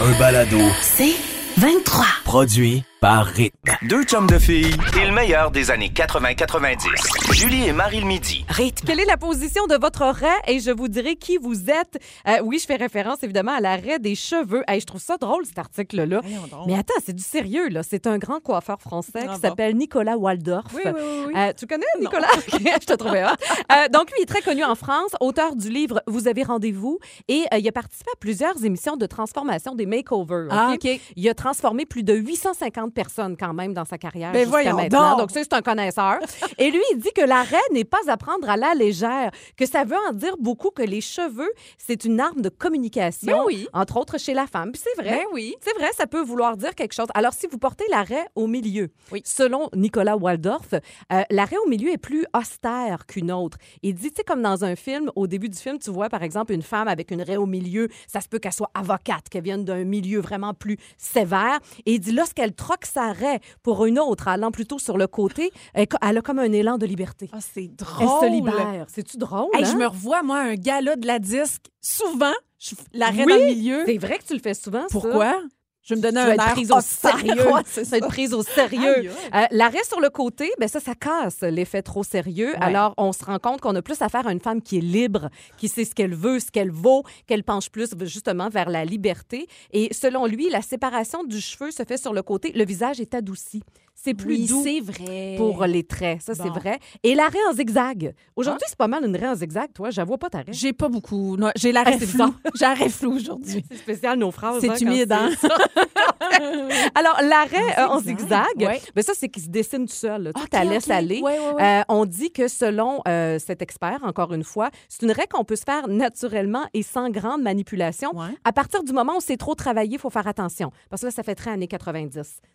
Un balado. C'est 23. Produit par Rythme. Deux chums de filles et le meilleur des années 80-90. Julie et Marie le midi. Rythme. Quelle est la position de votre raie et je vous dirai qui vous êtes. Euh, oui, je fais référence évidemment à l'arrêt des cheveux. Hey, je trouve ça drôle cet article-là. Mais attends, c'est du sérieux là. C'est un grand coiffeur français Ah qui bon? s'appelle Nicolas Waldorf. Oui, oui, oui, oui. Euh, tu connais Nicolas? Ok, Je te trouvais hot. Euh, donc lui il est très connu en France, auteur du livre Vous avez rendez-vous et euh, il a participé à plusieurs émissions de transformation des makeovers. Ah, ok? OK. Il a transformé plus de 850 personnes quand même dans sa carrière Ben jusqu'à voyons maintenant. donc. Donc ça, c'est un connaisseur. Et lui, il dit que l'arrêt n'est pas à prendre à la légère, que ça veut en dire beaucoup que les cheveux, c'est une arme de communication, Ben oui. entre autres chez la femme. Puis c'est vrai. Ben oui. C'est vrai, ça peut vouloir dire quelque chose. Alors, si vous portez l'arrêt au milieu, Oui. selon Nicolas Waldorf, euh, l'arrêt au milieu est plus austère qu'une autre. Il dit, tu sais, comme dans un film, au début du film, tu vois, par exemple, une femme avec une raie au milieu, ça se peut qu'elle soit avocate, qu'elle vienne d'un milieu vraiment plus sévère. Et il dit, lorsqu'elle troque sa raie pour une autre, allant plutôt sur le côté, elle elle a comme un élan de liberté. Ah, c'est Elle drôle. se libère. C'est-tu drôle? Hey, hein? Je me revois, moi, un gala de la disque. Souvent, je l'arrête Oui, dans le milieu. C'est vrai que tu le fais souvent, ça. Je vais me donner un air prise au sérieux. Ouais, Ça va être prise au sérieux. Euh, L'arrêt sur le côté, ben ça, ça casse l'effet trop sérieux. Alors, on se rend compte qu'on a plus affaire à une femme qui est libre, qui sait ce qu'elle veut, ce qu'elle vaut, qu'elle penche plus justement vers la liberté. Et selon lui, la séparation du cheveu se fait sur le côté. Le visage est adouci. C'est plus Oui, doux c'est vrai. pour les traits. Ça, c'est Bon. vrai. Et l'arrêt en zigzag. Aujourd'hui, c'est pas mal une raie en zigzag. Toi, j'avoue pas ta raie. J'ai pas beaucoup. Non, J'ai l'arrêt Ah, c'est flou. bizarre. J'ai l'arrêt flou aujourd'hui. C'est spécial, nos phrases. C'est hein, quand humide, hein? Alors, l'arrêt euh, en zigzag, ouais. ben ça, c'est qu'il se dessine tout seul. là. Tout OK, à laisse OK. aller. Ouais, ouais, ouais. Euh, on dit que selon euh, cet expert, encore une fois, c'est une raie qu'on peut se faire naturellement et sans grande manipulation. Ouais. À partir du moment où c'est trop travaillé, il faut faire attention. Parce que là, ça fait très années 90.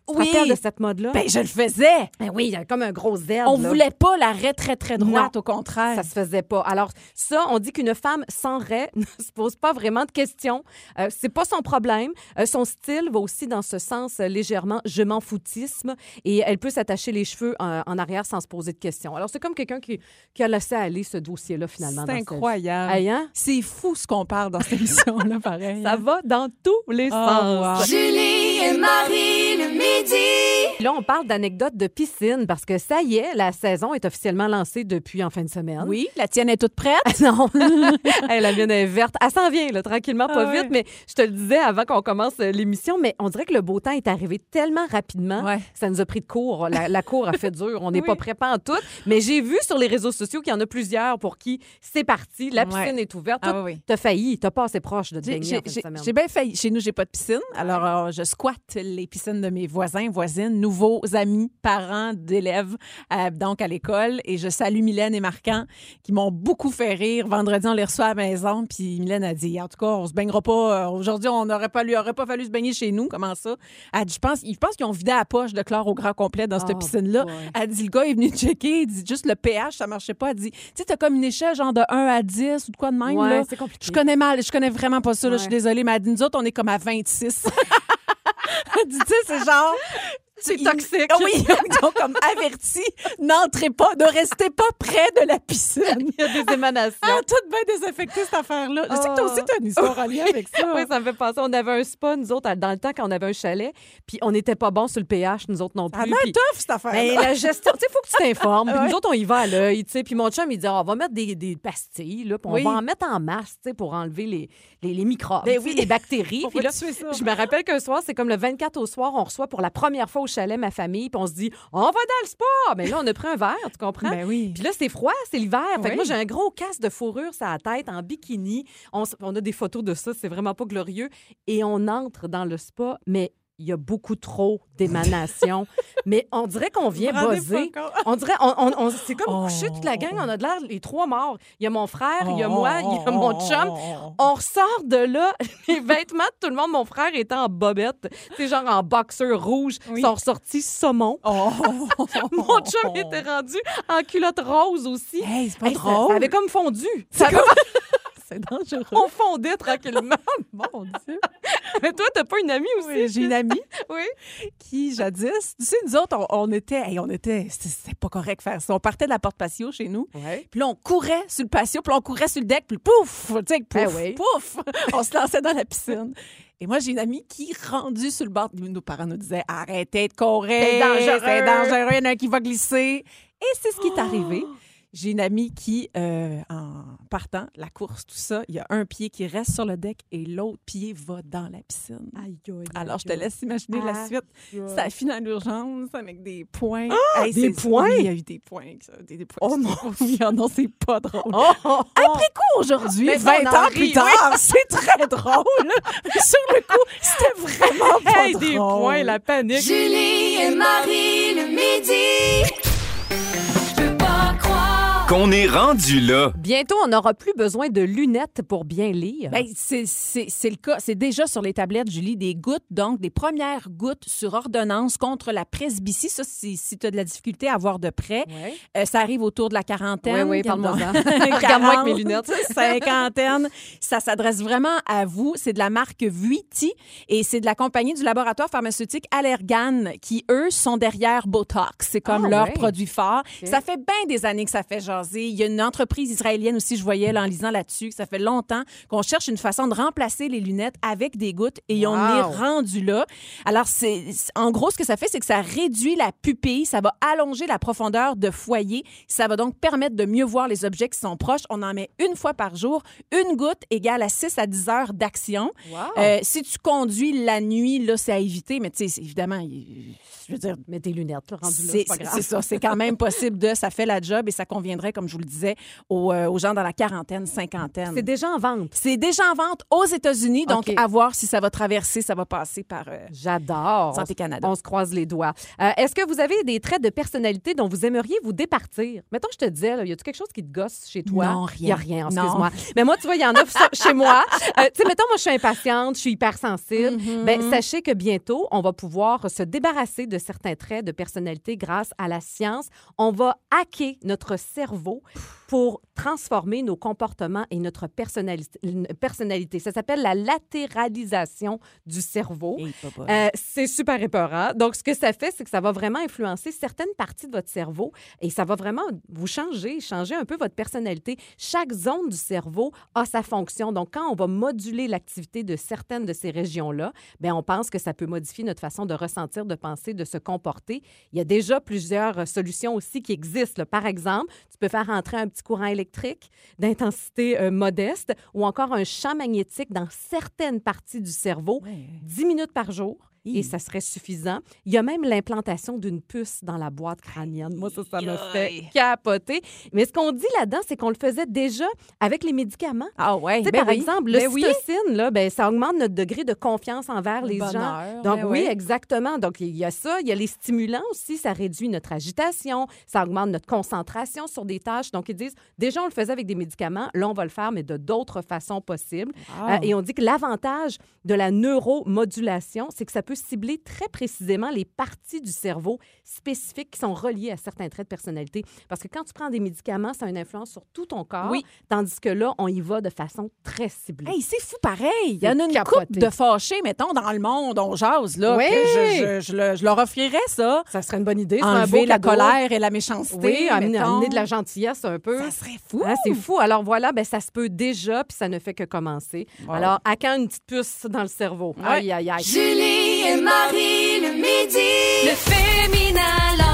Tu te Oui. rappelles de cette mode-là? Ben, je le faisais. Ben oui, il y a comme un gros Z. On là. voulait pas l'arrêt très, très droite, Non. au contraire. Ça se faisait pas. Alors, ça, on dit qu'une femme sans raie ne se pose pas vraiment de questions. Euh, c'est pas son problème. Euh, son style va aussi dans ce sens euh, légèrement je m'en foutisme et elle peut s'attacher les cheveux en, en arrière sans se poser de questions. Alors, c'est comme quelqu'un qui, qui a laissé aller ce dossier-là, finalement. C'est incroyable. Hey, hein? C'est fou ce qu'on parle dans cette émission-là, pareil. Ça va dans tous les Oh, sens. wow. Julie et Marie le midi. Là, on parle d'anecdotes de piscine parce que ça y est, la saison est officiellement lancée depuis en fin de semaine. Oui, la tienne est toute prête. Non. Hey, la mienne est verte. Elle s'en vient, là, tranquillement, pas Ah vite. Mais je te le disais avant qu'on commence euh, l'émission, mais on dirait que le beau temps est arrivé tellement rapidement Ouais. que ça nous a pris de court. La, la cour a fait dur. On n'est Oui. pas prêt pas en tout. Mais j'ai vu sur les réseaux sociaux qu'il y en a plusieurs pour qui c'est parti. La Ouais. piscine est ouverte. Ah oui. T'as failli. T'as pas assez proche de te baigner J'ai en fin bien failli. Chez nous, j'ai pas de piscine. Alors, euh, je squatte les piscines de mes voisins, voisines, nouveaux amis, parents d'élèves, euh, donc à l'école. Et je salue Mylène et Marquant qui m'ont beaucoup fait rire. Vendredi, on les reçoit à la maison. Puis Mylène a dit En tout cas, on se baignera pas. euh, Aujourd'hui, on n'aurait pas, lui aurait pas fallu se baigner chez nous. Comment ça? Elle dit Je pense, je pense qu'ils ont vidé la poche de chlore au grand complet dans cette Oh, piscine-là. boy. Elle dit Le gars est venu checker. Il dit Juste le pH, ça marchait pas. Elle dit Tu sais, t'as comme une échelle genre de 1 à 10 ou de quoi de même. Ouais, là? c'est compliqué. Je connais mal, je connais vraiment pas ça, là, je suis désolée, mais elle dit, nous autres, on est comme à 26. Elle dit, tu sais, c'est genre. C'est toxique. Ah Oui, ont comme averti, n'entrez pas, ne restez pas près de la piscine. Il y a des émanations. Ah, tout bien désinfecté, cette affaire-là. Je sais que toi aussi, tu as une histoire en lien avec ça. Oui, ça me fait penser. On avait un spa, nous autres, dans le temps, quand on avait un chalet, puis on n'était pas bons sur le pH, nous autres non Ah, plus. ben, puis- tough, cette affaire Ben, la gestion, tu sais, il faut que tu t'informes. Puis nous autres, on y va à l'œil, tu sais. Puis mon chum, il dit, Ah, on va mettre des, des pastilles, là, puis on va en mettre en masse, tu sais, pour enlever les, les, les microbes, Ben oui. les bactéries. Puis là, je me rappelle qu'un soir, c'est comme le 24 au soir, on reçoit pour la première fois au chalet ma famille, puis on se dit, on va dans le spa. Mais là, on a pris un verre, tu comprends? Ben oui. Puis là, c'est froid, c'est l'hiver. Fait que moi, j'ai un gros casque de fourrure sur la tête, en bikini. On, on a des photos de ça, c'est vraiment pas glorieux. Et on entre dans le spa, mais il y a beaucoup trop d'émanations. mais on dirait qu'on vient compte? On dirait, on, on- on- c'est comme Oh. couché toute la gang, on a de l'air les trois morts. Il y a mon frère, il y a moi, il y a mon chum. Oh. On ressort de là, les vêtements de tout le monde. Mon frère était en bobette, c'est genre en boxeur rouge, Oui. sont ressortis saumon. Oh. Mon chum était rendu en culotte rose aussi. Hey, c'est pas Hey, drôle. Ça, avait comme fondu. Ça avait- C'est dangereux. on fondait tranquillement. Mon Dieu. Mais toi, t'as pas une amie aussi? Oui, J'ai une amie Oui. qui, jadis, tu sais, nous autres, on, on était, hey, on était, c'était pas correct de faire ça. On partait de la porte patio chez nous, Ouais. puis là, on courait sur le patio, puis on courait sur le deck, puis pouf, tu sais, pouf, Ben oui. pouf, on se lançait dans la piscine. Et moi, j'ai une amie qui, rendue sur le bord, nos parents nous disaient arrêtez de courir, C'est dangereux. c'est dangereux, il y en a un qui va glisser. Et c'est ce qui est arrivé. J'ai une amie qui, euh, en partant, la course, tout ça, il y a un pied qui reste sur le deck et l'autre pied va dans la piscine. Aïe, aïe, Alors, je te aïe. laisse imaginer la Ah, suite. aïe. Ça a fini en urgence avec des points. des c'est- points? Oui, il y a eu des points. ça, Des, des points. Oh non. Oui, ah non, c'est pas drôle. Oh, oh, oh. Après coup, aujourd'hui, Mais 20 on en ans rit, plus oui. tard, c'est très drôle. Sur le coup, c'était vraiment pas Hey, drôle. des points, la panique. Julie et Marie le midi. Qu'on est rendu là. Bientôt, on n'aura plus besoin de lunettes pour bien lire. Ben, c'est le cas. C'est déjà sur les tablettes, Julie, des gouttes, donc des premières gouttes sur ordonnance contre la presbytie. Ça, si, si tu as de la difficulté à voir de près, Ouais. euh, ça arrive autour de la quarantaine. Oui, oui, parle-moi-en. Regarde-moi avec mes lunettes. cinquantaine. Ça s'adresse vraiment à vous. C'est de la marque Vuity et c'est de la compagnie du laboratoire pharmaceutique Allergan qui, eux, sont derrière Botox. C'est comme Ah, leur ouais. produit phare. OK. Ça fait bien des années que ça fait jaser. Il y a une entreprise israélienne aussi, je voyais là, en lisant là-dessus, ça fait longtemps qu'on cherche une façon de remplacer les lunettes avec des gouttes et on est rendu là. Alors, c'est en gros, ce que ça fait, c'est que ça réduit la pupille, ça va allonger la profondeur de foyer. Ça va donc permettre de mieux voir les objets qui sont proches. On en met une fois par jour. Une goutte égale à 6 à 10 heures d'action. Wow. Euh, si tu conduis la nuit, là, c'est à éviter, mais tu sais, évidemment, je veux dire, Mets tes lunettes, là, rendu là, c'est c'est pas grave. c'est ça, c'est quand même possible de, ça fait la job et ça conviendrait, comme je vous le disais, aux, euh, aux gens dans la quarantaine, cinquantaine. C'est déjà en vente. C'est déjà en vente aux États-Unis, donc à voir si ça va traverser, ça va passer par euh, J'adore. Santé Canada. On se croise les doigts. Euh, Est-ce que vous avez des traits de personnalité dont vous aimeriez vous départir? Mettons, je te disais, là, y a-tu quelque chose qui te gosse chez toi? Non, Il y a rien. rien, excuse-moi. Mais moi, tu vois, il y en a chez moi. Tu sais, mettons, moi, je suis impatiente, je suis hypersensible. Mm-hmm. Ben, sachez que bientôt, on va pouvoir se débarrasser de certains traits de personnalité grâce à la science. On va hacker notre cerveau nouveau pour transformer nos comportements et notre personnalité. Ça s'appelle la latéralisation du cerveau. Euh, c'est super épeurant. Donc, ce que ça fait, c'est que ça va vraiment influencer certaines parties de votre cerveau et ça va vraiment vous changer, changer un peu votre personnalité. Chaque zone du cerveau a sa fonction. Donc, quand on va moduler l'activité de certaines de ces régions-là, ben on pense que ça peut modifier notre façon de ressentir, de penser, de se comporter. Il y a déjà plusieurs euh, solutions aussi qui existent. Par exemple, tu peux faire entrer un petit courant électrique d'intensité euh, modeste ou encore un champ magnétique dans certaines parties du cerveau, 10 minutes par jour. Et ça serait suffisant. Il y a même l'implantation d'une puce dans la boîte crânienne. Moi, ça, ça me fait capoter. Mais ce qu'on dit là-dedans, c'est qu'on le faisait déjà avec les médicaments. ah ouais, ben par oui. exemple, Ben le oui. cytocine, là, ben, ça augmente notre degré de confiance envers les gens. Donc, ben oui, oui. exactement. Donc, il y a ça. Il y a les stimulants aussi. Ça réduit notre agitation. Ça augmente notre concentration sur des tâches. Donc, ils disent, déjà, on le faisait avec des médicaments. Là, on va le faire, mais de d'autres façons possibles. Wow. Euh, et on dit que l'avantage de la neuromodulation, c'est que ça peut cibler très précisément les parties du cerveau spécifiques qui sont reliées à certains traits de personnalité. Parce que quand tu prends des médicaments, ça a une influence sur tout ton corps. Oui. Tandis que là, on y va de façon très ciblée. Hey, c'est fou pareil. Il y en a une capoté. couple de fâchés, mettons, dans le monde, on jase, là. Oui. que je, je- je le- je leur offrirais ça. ça serait une bonne idée. Un Enlever beau la colère et la méchanceté. Oui, amener, de la gentillesse un peu. Ça serait fou. Hein, c'est fou. Alors voilà, ben, ça se peut déjà, puis ça ne fait que commencer. Wow. Alors, à quand une petite puce dans le cerveau? Aïe, aïe, aïe. Julie et Marie le midi. Le féminin.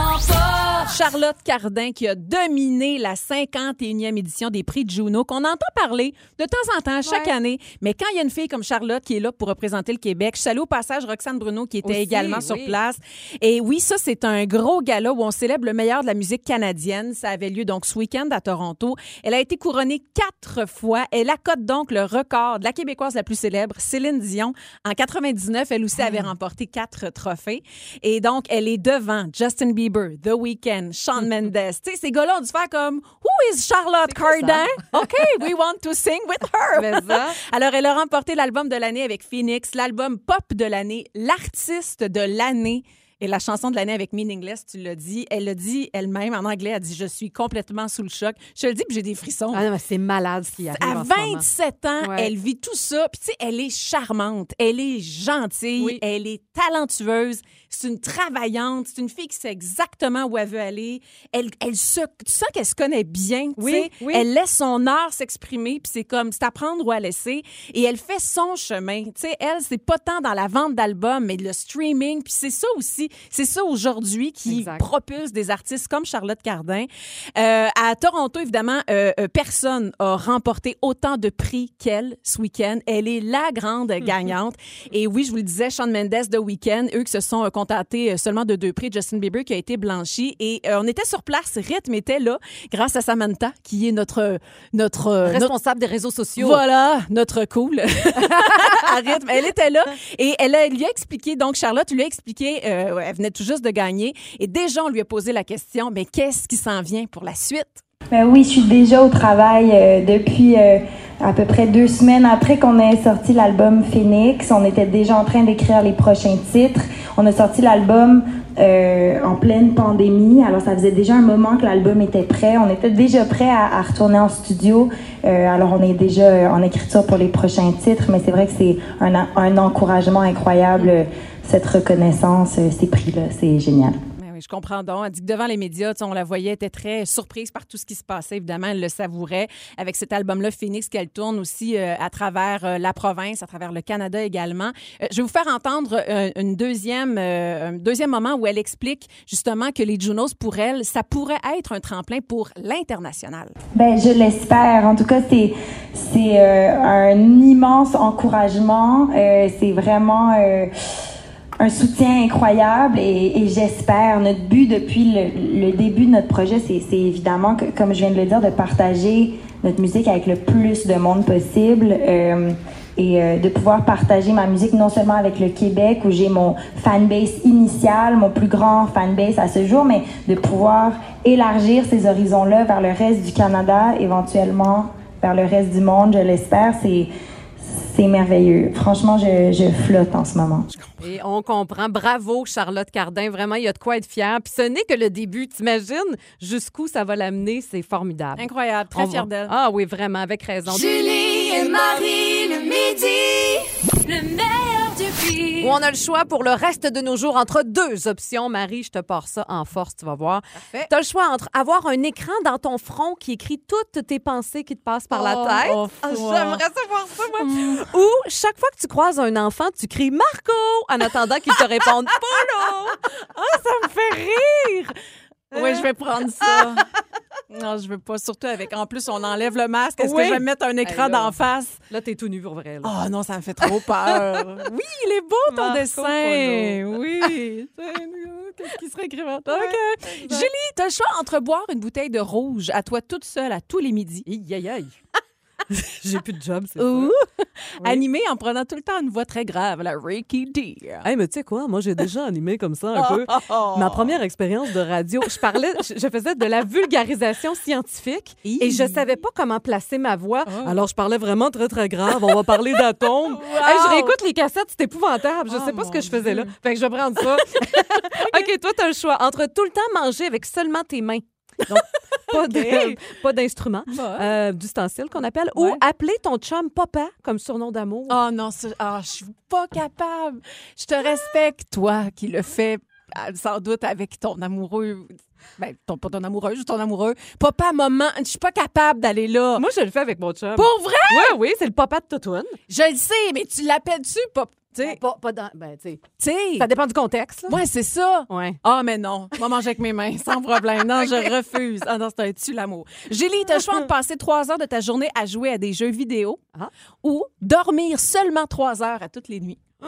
Charlotte Cardin qui a dominé la 51e édition des prix de Juno, qu'on entend parler de temps en temps, chaque Ouais. année. Mais quand il y a une fille comme Charlotte qui est là pour représenter le Québec, je salue au passage Roxane Bruno qui était Aussi, également sur place. Et oui, ça, c'est un gros gala où on célèbre le meilleur de la musique canadienne. Ça avait lieu donc ce week-end à Toronto. Elle a été couronnée quatre fois. Elle accote donc le record de la Québécoise la plus célèbre, Céline Dion. En 99, elle aussi avait remporté quatre trophées. Et donc, elle est devant Justin Bieber, The Weeknd, Shawn Mendes. tu sais, ces gars-là ont dû faire comme Who is Charlotte Cardin? OK, we want to sing with her. Alors, elle a remporté l'album de l'année avec Phoenix, l'album pop de l'année, l'artiste de l'année. Et la chanson de l'année avec Meaningless, tu l'as dit. Elle l'a dit elle-même en anglais. Elle dit Je suis complètement sous le choc. Je te le dis, puis j'ai des frissons. Ah non, mais c'est malade ce qui arrive À en ce moment. 27 ans, Ouais. elle vit tout ça. Puis, tu sais, elle est charmante, elle est gentille, Oui. elle est talentueuse, c'est une travaillante, c'est une fille qui sait exactement où elle veut aller. Elle, elle se, tu sens qu'elle se connaît bien. tu Oui, sais. oui. Elle laisse son art s'exprimer, puis c'est comme, c'est à prendre ou à laisser. Et elle fait son chemin. Tu sais, elle, c'est pas tant dans la vente d'albums, mais le streaming. Puis c'est ça aussi, c'est ça aujourd'hui qui Exact. propulse des artistes comme Charlotte Cardin. Euh, à Toronto, évidemment, euh, euh, personne a remporté autant de prix qu'elle ce week-end. Elle est la grande gagnante. Et oui, je vous le disais, Shawn Mendes de Weekend, eux qui se sont contentés seulement de deux prix, Justin Bieber qui a été blanchi. Et euh, on était sur place, Rythme était là, grâce à Samantha, qui est notre notre notre- Responsable des réseaux sociaux. voilà, notre cool. à rythme. Elle était là et elle, a- lui a expliqué, donc Charlotte lui a expliqué, elle venait tout juste de gagner et déjà on lui a posé la question, mais qu'est-ce qui s'en vient pour la suite? Ben oui, je suis déjà au travail euh, depuis euh, à peu près deux semaines après qu'on ait sorti l'album Phoenix. On était déjà en train d'écrire les prochains titres. On a sorti l'album euh, en pleine pandémie, alors ça faisait déjà un moment que l'album était prêt. On était déjà prêt à, retourner en studio. Euh, alors on est déjà euh, en écriture pour les prochains titres, mais c'est vrai que c'est un, en- un encouragement incroyable, euh, cette reconnaissance, euh, ces prix-là. C'est génial. Ben je comprends donc. Elle dit que devant les médias, on la voyait, était très surprise par tout ce qui se passait. Évidemment, elle le savourait. Avec cet album-là, Phoenix, qu'elle tourne aussi euh, à travers euh, la province, à travers le Canada également. Euh, je vais vous faire entendre une deuxième, un deuxième moment où elle explique justement que les Junos, pour elle, ça pourrait être un tremplin pour l'international. Ben, je l'espère. En tout cas, c'est c'est un immense encouragement. C'est vraiment un soutien incroyable et, et j'espère. Notre but depuis le, le début de notre projet, c'est évidemment, que, comme je viens de le dire, de partager notre musique avec le plus de monde possible. euh, et euh, de pouvoir partager ma musique non seulement avec le Québec où j'ai mon fanbase initial, mon plus grand fanbase à ce jour, mais de pouvoir élargir ces horizons-là vers le reste du Canada, éventuellement vers le reste du monde, je l'espère. C'est c'est merveilleux. Franchement, je, je flotte en ce moment. Et on comprend. Bravo, Charlotte Cardin. Vraiment, il y a de quoi être fier. Puis ce n'est que le début. T'imagines jusqu'où ça va l'amener? C'est formidable. Incroyable, très On fière va- d'elle. Ah oui, vraiment, avec raison. Julie et Marie le midi, le meilleur. Où on a le choix pour le reste de nos jours entre deux options. Marie, je te pars ça en force, tu vas voir. Tu as le choix entre avoir un écran dans ton front qui écrit toutes tes pensées qui te passent par la Oh, tête. oh, wow. J'aimerais savoir ça, moi. Ou chaque fois que tu croises un enfant, tu cries Marco en attendant qu'il te réponde Polo. Ça me fait rire! Oui, je vais prendre ça. Non, je veux pas. Surtout avec. En plus, on enlève le masque. Est-ce Oui. que je vais mettre un écran d'en face? Là, t'es tout nu pour vrai. là. Oh non, ça me fait trop peur. oui, il est beau ton Marco dessin. Polo. Oui. Qu'est-ce qui serait écrit OK. Julie, tu as le choix entre boire une bouteille de rouge à toi toute seule à tous les midis. Aïe, aïe, aïe. J'ai plus de job, c'est Ou ça. animer en prenant tout le temps une voix très grave, la Ricky Deer. Hey, mais tu sais quoi, moi j'ai déjà animé comme ça un peu. Ma première expérience de radio, je parlais, je, faisais de la vulgarisation scientifique et je savais pas comment placer ma voix. Alors je parlais vraiment très très grave. On va parler d'atomes. Hey, je réécoute les cassettes, c'est épouvantable. Je Oh, sais pas ce que je faisais là. Fait que je vais prendre ça. ok, toi t'as le choix entre tout le temps manger avec seulement tes mains. Donc, pas de- pas d'instrument, euh, d'ustensile qu'on appelle, ou appeler ton chum papa comme surnom d'amour. Oh non, c'est- ah, je suis pas capable. Je te respecte, toi, qui le fais ah, sans doute avec ton amoureux. Ben, ton, pas ton amoureuse ou ton amoureux. Papa, maman, je suis pas capable d'aller là. Moi, je le fais avec mon chum. Pour vrai? Oui, oui, c'est le papa de Totoune. Je le sais, mais tu l'appelles-tu papa? Tu Ben, pas, pas dans. Ben, tu sais, tu ça dépend du contexte. là. Ouais, c'est ça. Ouais. Ah, mais non. Moi, manger avec mes mains, sans problème. Non, je refuse. Ah non, c'est un tue l'amour. Julie, t'as le choix de passer trois heures de ta journée à jouer à des jeux vidéo Ah. ou dormir seulement trois heures à toutes les nuits.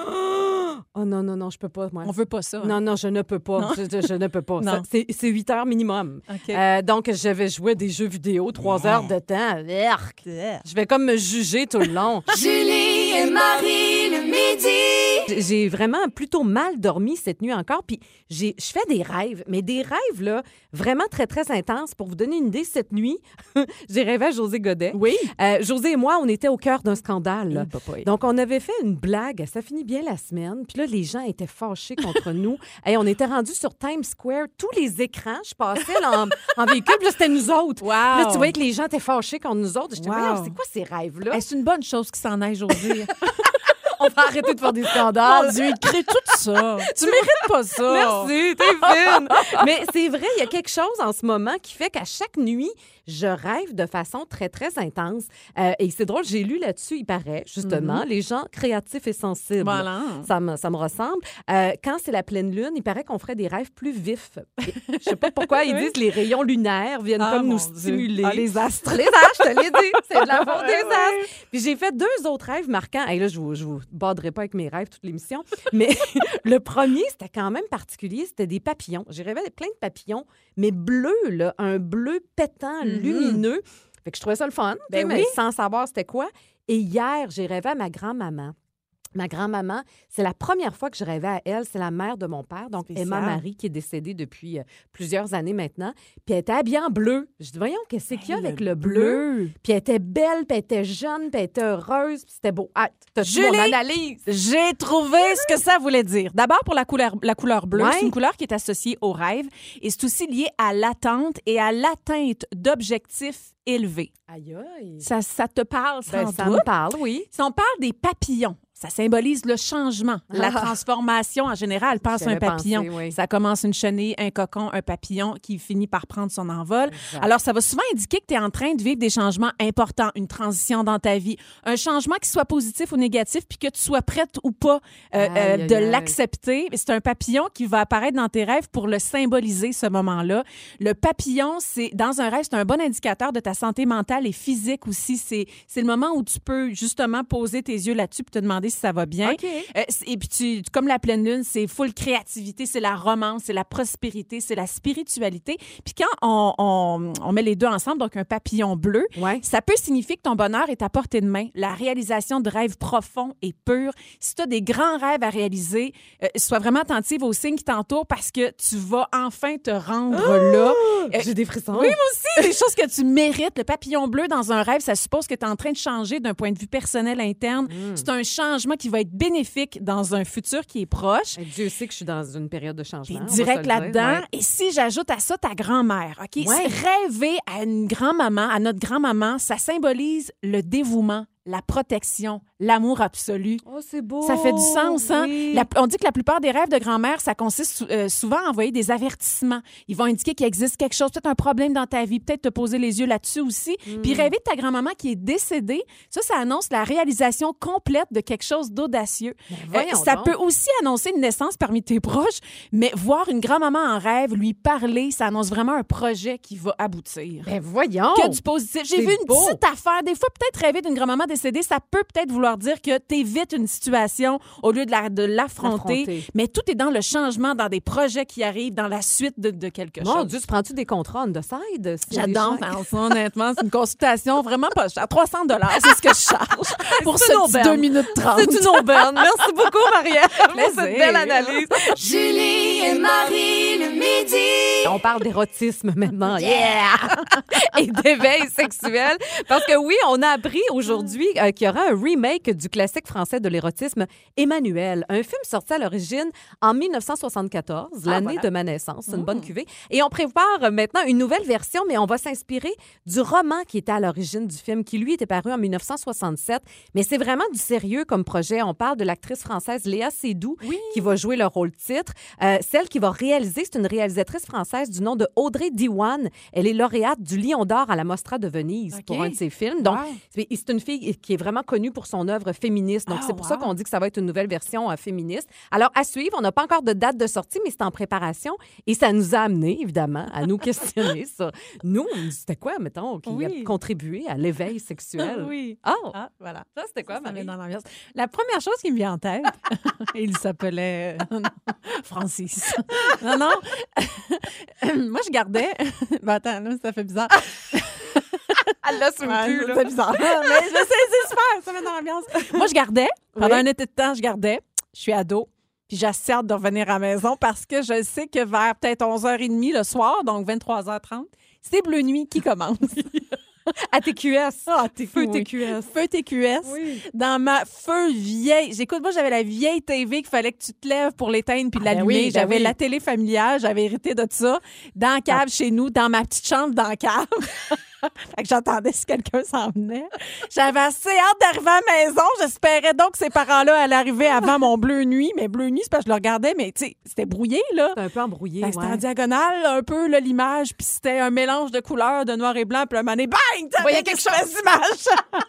Oh non, non, non, je peux pas, moi. On veut pas ça. hein? Non, non, je ne peux pas. Je, je- je ne peux pas. C'est c'est 8 heures minimum. Euh, donc, je vais jouer à des jeux vidéo 3 heures de temps. Je vais comme me juger tout le long. Julie et Marie le midi. J'ai- vraiment plutôt mal dormi cette nuit encore. Puis je fais des rêves, mais des rêves là, vraiment très, très intenses. Pour vous donner une idée, cette nuit, j'ai rêvé à José Godet. Oui. Euh, José et moi, on était au cœur d'un scandale. là. Donc, on avait fait une blague. Ça finit bien la semaine. Puis là, les gens étaient fâchés contre nous. Et on était rendus sur Times Square. Tous les écrans, je passais là, en, en véhicule. Puis là, c'était nous autres. Wow. Là, tu voyais que les gens étaient fâchés contre nous autres. J'étais, Wow. c'est quoi ces rêves-là? Hey, c'est une bonne chose qu'il s'en aille aujourd'hui. On va arrêter de faire des scandales. Dieu, il crée tout ça. Tu mérites pas ça. Merci, t'es fine. Mais c'est vrai, il y a quelque chose en ce moment qui fait qu'à chaque nuit, je rêve de façon très, très intense. Euh, et c'est drôle, j'ai lu là-dessus, il paraît, justement, les gens créatifs et sensibles. Voilà. Ça me, ça me ressemble. Euh, quand c'est la pleine lune, il paraît qu'on ferait des rêves plus vifs. Je sais pas pourquoi ils disent les rayons lunaires viennent Ah, comme nous stimuler. Ah, les astres. Les astres, je te l'ai dit. C'est de la faute des Ouais, ouais. astres. Puis j'ai fait deux autres rêves marquants. Et là, je vous, je vous baderai pas avec mes rêves toute l'émission. Mais le premier, c'était quand même particulier. C'était des papillons. J'ai rêvé de plein de papillons, mais bleus, là. Un bleu pétant, lumineux. Fait que je trouvais ça le fun, Ben mais oui. sans savoir c'était quoi. Et hier, j'ai rêvé à ma grand-maman. Ma grand-maman, c'est la première fois que je rêvais à elle. C'est la mère de mon père, donc Spécial. Emma Marie, qui est décédée depuis euh, plusieurs années maintenant. Puis elle était habillée en bleu. Je dis, voyons, qu'est-ce qu'il y a Hey, avec le bleu? Puis elle était belle, puis elle était jeune, puis elle était heureuse, puis c'était beau. Ah, t'as mon analyse? J'ai trouvé ce que ça voulait dire. D'abord, pour la couleur, la couleur bleue, Ouais. c'est une couleur qui est associée au rêve et c'est aussi lié à l'attente et à l'atteinte d'objectifs élevés. Aïe, aïe. Ça, ça te parle sans Ben, ça doute? me parle, oui. Si on parle des papillons, ça symbolise le changement, la Ah. transformation en général. Pense à un papillon. pensé, oui. Ça commence une chenille, un cocon, un papillon qui finit par prendre son envol. Exact. Alors, ça va souvent indiquer que tu es en train de vivre des changements importants, une transition dans ta vie, un changement qui soit positif ou négatif, puis que tu sois prête ou pas euh, Aïe, euh, de l'accepter. C'est un papillon qui va apparaître dans tes rêves pour le symboliser, ce moment-là. Le papillon, c'est dans un rêve, c'est un bon indicateur de ta santé mentale et physique aussi. C'est c'est le moment où tu peux justement poser tes yeux là-dessus puis te demander si ça va bien. Euh, et puis, tu, comme la pleine lune, c'est full créativité, c'est la romance, c'est la prospérité, c'est la spiritualité. Puis quand on, on- on met les deux ensemble, donc un papillon bleu, Ouais. ça peut signifier que ton bonheur est à portée de main, la réalisation de rêves profonds et purs. Si tu as des grands rêves à réaliser, euh, sois vraiment attentive aux signes qui t'entourent parce que tu vas enfin te rendre là. Euh, J'ai des frissons. oui, moi aussi, des choses que tu mérites. Le papillon bleu dans un rêve, ça suppose que tu es en train de changer d'un point de vue personnel interne. Mm. C'est un changement qui va être bénéfique dans un futur qui est proche. Eh, Dieu sait que je suis dans une période de changement. Direct là-dedans. ouais. Et si j'ajoute à ça ta grand-mère, OK? Ouais. Rêver à une grand-maman, à notre grand-maman, ça symbolise le dévouement, la protection, l'amour absolu. Oh, c'est beau. Ça fait du sens, hein? Oui. La- on dit que la plupart des rêves de grand-mère, ça consiste euh, souvent à envoyer des avertissements. Ils vont indiquer qu'il existe quelque chose, peut-être un problème dans ta vie, peut-être te poser les yeux là-dessus aussi. Mm. Puis rêver de ta grand-maman qui est décédée, ça, ça annonce la réalisation complète de quelque chose d'audacieux. Euh, Ben voyons ça donc. peut aussi annoncer une naissance parmi tes proches, mais voir une grand-maman en rêve, lui parler, ça annonce vraiment un projet qui va aboutir. Ben voyons. Que du positif. J'ai vu une beau. petite affaire. Des fois, peut-être rêver d'une grand-maman décédée, ça peut peut-être vouloir dire que tu évites une situation au lieu de la- de l'affronter. L'affronter. Mais tout est dans le changement, dans des projets qui arrivent, dans la suite de, de quelque Mon chose. Dieu, tu prends-tu des contrats on the side? J'adore gens- faire ça, honnêtement. C'est une consultation vraiment pas chère. 300 c'est ce que je charge pour C'est ce une petit aubaine. 2 minutes 30. C'est une aubaine. Merci beaucoup, Marielle, pour cette belle analyse. Julie et Marie midi. On parle d'érotisme maintenant. Yeah! Et d'éveil sexuel. Parce que oui, on a appris aujourd'hui euh, qu'il y aura un remake du classique français de l'érotisme, Emmanuel. Un film sorti à l'origine en 1974, l'année voilà. de ma naissance. C'est une bonne cuvée. Et on prépare euh, maintenant une nouvelle version, mais on va s'inspirer du roman qui était à l'origine du film, qui lui était paru en 1967. Mais c'est vraiment du sérieux comme projet. On parle de l'actrice française Léa Seydoux, qui va jouer le rôle titre. Euh, celle qui va réaliser, c'est une réalisatrice française du nom de Audrey Diwan. Elle est lauréate du Lion d'or à la Mostra de Venise OK. pour un de ses films. Donc, Wow. c'est une fille qui est vraiment connue pour son œuvre féministe. Donc, Ah, c'est pour ça qu'on dit que ça va être une nouvelle version euh, féministe. Alors, à suivre, on n'a pas encore de date de sortie, mais c'est en préparation. Et ça nous a amené, évidemment, à nous questionner sur nous, c'était quoi, mettons, qui a Oui. contribué à l'éveil sexuel? Oui. Oh! Ah, voilà. Ça, c'était quoi, Marie? dans l'ambiance. La première chose qui me vient en tête, il s'appelait euh, Francis. Non, non. Moi, je gardais. Ben, attends, là, ça fait bizarre. Elle l'assume Ouais, plus, là. c'est bizarre. Mais je sais, c'est super, ça met dans l'ambiance. Moi, je gardais. Pendant Oui. un été de temps, je gardais. Je suis ado. Puis hâte de revenir à la maison parce que je sais que vers peut-être 11h30 le soir, donc 23h30, c'est Bleu Nuit qui commence. À TQS. Ah, t'es Feu oui. TQS. Feu TQS. Oui. Dans ma feu vieille. J'écoute, moi, j'avais la vieille TV qu'il fallait que tu te lèves pour l'éteindre puis Ah, ben l'allumer. oui, ben j'avais la télé familiale. J'avais hérité de ça. Dans la cave chez nous, dans ma petite chambre dans la cave. fait que j'attendais si quelqu'un s'en venait. J'avais assez hâte d'arriver à la maison. J'espérais donc que ces parents-là allaient arriver avant mon bleu nuit. Mais bleu nuit, c'est parce que je le regardais, mais tu sais, c'était brouillé, là. C'est un peu embrouillé. C'était en diagonale, un peu, là, l'image, puis c'était un mélange de couleurs, de noir et blanc, puis un moment donné, bang! Voyais quelque quelque chose d'image!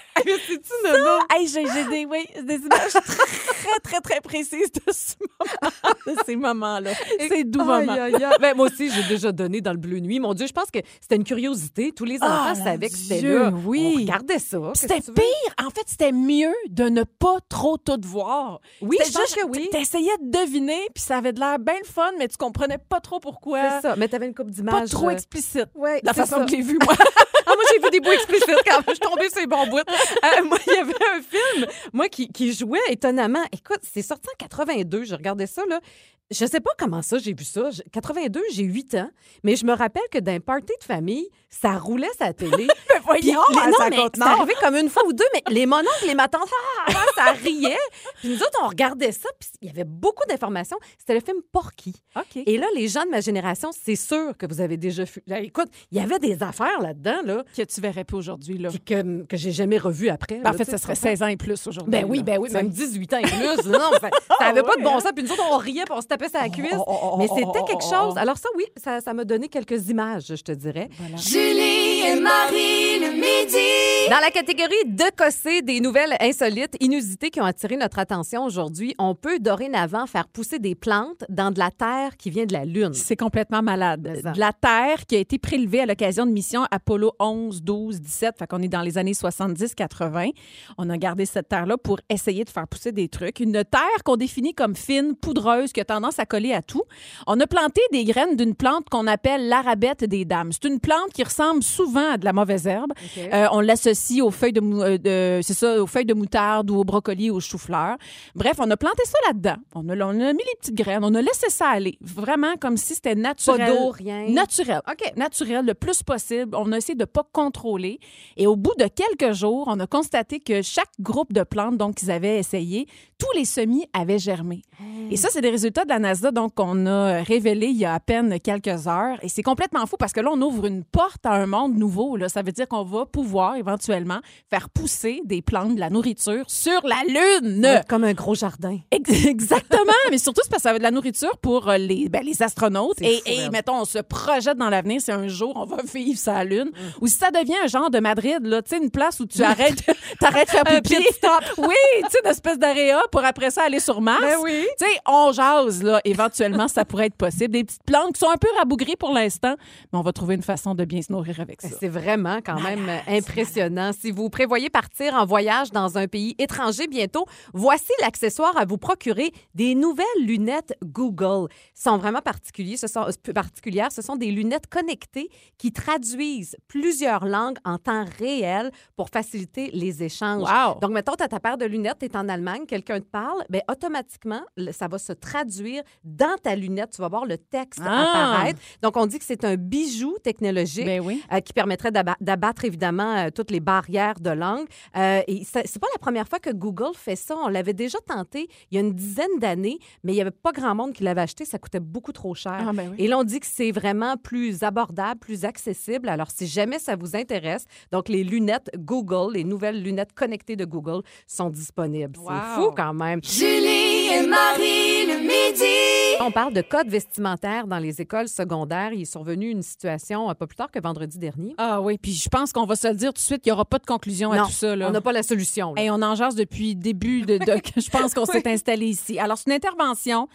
C'est-tu, hey, j'ai des, oui, des images très, très, très précises de, ce moment, de ces moments-là. Ces doux moments. aïe, aïe. Ben, moi aussi, j'ai déjà donné dans le bleu nuit. Mon Dieu, je pense que c'était une curiosité. Tous les Ah, enfants savaient que c'était là. oui. On regardait ça. C'était pire. En fait, c'était mieux de ne pas trop tout voir. Oui, je pense juste- que oui. T'essayais de deviner, puis ça avait de l'air bien le fun, mais tu comprenais pas trop pourquoi. C'est ça. Mais t'avais une coupe d'images. Pas trop euh, explicite. Ouais, La façon ça. que j'ai vu, moi. Ah, moi, j'ai vu des bouts explicites quand je suis tombée sur les bons bouts. Euh, moi, il y avait un film, moi, qui, qui jouait étonnamment. Écoute, c'est sorti en 82. Je regardais ça, là. Je sais pas comment ça, j'ai vu ça. Je- 82, j'ai 8 ans. Mais je me rappelle que d'un party de famille, ça roulait sa télé. Puis voyons, les- à non, sa mais c'est arrivé comme une fois ou deux, mais les mononcles, les matantes, ah, ah, ça riait. Puis nous autres, on regardait ça, puis il y avait beaucoup d'informations. C'était le film Porky. OK. Et là, les gens de ma génération, c'est sûr que vous avez déjà vu. Là, Écoute, il y avait des affaires là-dedans, là, que tu verrais plus aujourd'hui, là. qui- que, que j'ai jamais revues après. Ben, en fait, tu ça sais, serait tu comprends? 16 ans et plus aujourd'hui. Ben oui, là. ben oui, même 18 ans et plus. Non, ça n'avait pas de bon sens. Puis nous autres, on riait, puis on se tapait sur la cuisse. oh, oh, Mais oh, c'était oh, quelque chose. Alors ça, oui, ça ça m'a donné quelques images, je te dirais. Julie et Marie le midi. Dans la catégorie de cossé des nouvelles insolites, inusitées qui ont attiré notre attention aujourd'hui, on peut dorénavant faire pousser des plantes dans de la terre qui vient de la Lune. C'est complètement malade. De la Terre qui a été prélevée à l'occasion de mission Apollo 11, 12, 17. Fait qu'on est dans les années 70-80. On a gardé cette terre-là pour essayer de faire pousser des trucs. Une terre qu'on définit comme fine, poudreuse, qui a tendance à coller à tout. On a planté des graines d'une plante qu'on appelle l'arabette des dames. C'est une plante qui ressemble souvent à de la mauvaise herbe. Euh, on l'associe aux feuilles de, mou- euh, de- c'est ça, aux feuilles de moutarde ou au brocoli ou au chou-fleur. Bref, on a planté ça là-dedans. On a, on a mis les petites graines. On a laissé ça aller. Vraiment comme si c'était Pas naturel. d'eau, rien. Naturel. OK. Naturel, le plus possible. On a essayé de ne pas contrôler. Et au bout de quelques jours, on a constaté que chaque groupe de plantes donc qu'ils avaient essayé, tous les semis avaient germé. Et ça, c'est des résultats de la NASA donc qu'on a révélés il y a à peine quelques heures. Et c'est complètement fou parce que là, on ouvre une porte à un monde nouveau. Là. Ça veut dire qu'on va pouvoir éventuellement faire pousser des plantes, de la nourriture sur la Lune. Comme un gros jardin. Ex- Exactement, mais surtout c'est parce que ça va de la nourriture pour euh, les, ben, les astronautes. Et, fou, et raide. mettons, on se projette dans l'avenir, c'est un jour, on va vivre la Lune. Ou si ça devient un genre de Madrid, là, une place où tu arrêtes, t'arrêtes de faire pipi. Oui, tu sais, une espèce d'area pour après ça aller sur Mars. Ben oui. Tu sais, on jase, là. Éventuellement, ça pourrait être possible. Des petites plantes qui sont un peu rabougries pour l'instant, mais on va trouver une façon de bien se nourrir avec ça. C'est vraiment quand même impressionnant. Si vous prévoyez partir en voyage dans un pays étranger bientôt, voici l'accessoire à vous procurer des nouvelles lunettes Google. Elles sont vraiment particuliers, ce sont, euh, particulières. Ce sont des lunettes connectées qui traduisent plusieurs langues en temps réel pour faciliter les échanges. Wow. Donc, mettons, tu as ta paire de lunettes, tu es en Allemagne, quelqu'un te parle, bien, automatiquement, ça va se traduire dans ta lunette. Tu vas voir le texte Ah. apparaître. Donc, on dit que c'est un bijou technologique Ben oui. euh, qui permettrait d'aba- d'abattre évidemment euh, toutes les barrières de langue. Euh, et c'est pas la première fois que Google fait ça. On l'avait déjà tenté il y a une dizaine d'années, mais il y avait pas grand monde qui l'avait acheté. Ça coûtait beaucoup trop cher. Ah, ben oui. Et là, on dit que c'est vraiment plus abordable, plus accessible. Alors, si jamais ça vous intéresse, donc les lunettes Google, les nouvelles lunettes connectées de Google sont disponibles. Wow. C'est fou quand même. Julie et Marie Marie le midi. On parle de code vestimentaire dans les écoles secondaires. Il est survenu une situation euh, pas plus tard que vendredi dernier. Ah oui, puis je pense qu'on va se le dire tout de suite, il n'y aura pas de conclusion à Non, tout ça. Là. On n'a pas la solution. là. Hey, on en jase depuis le début de, de- je pense qu'on s'est installé ici. Alors, c'est une intervention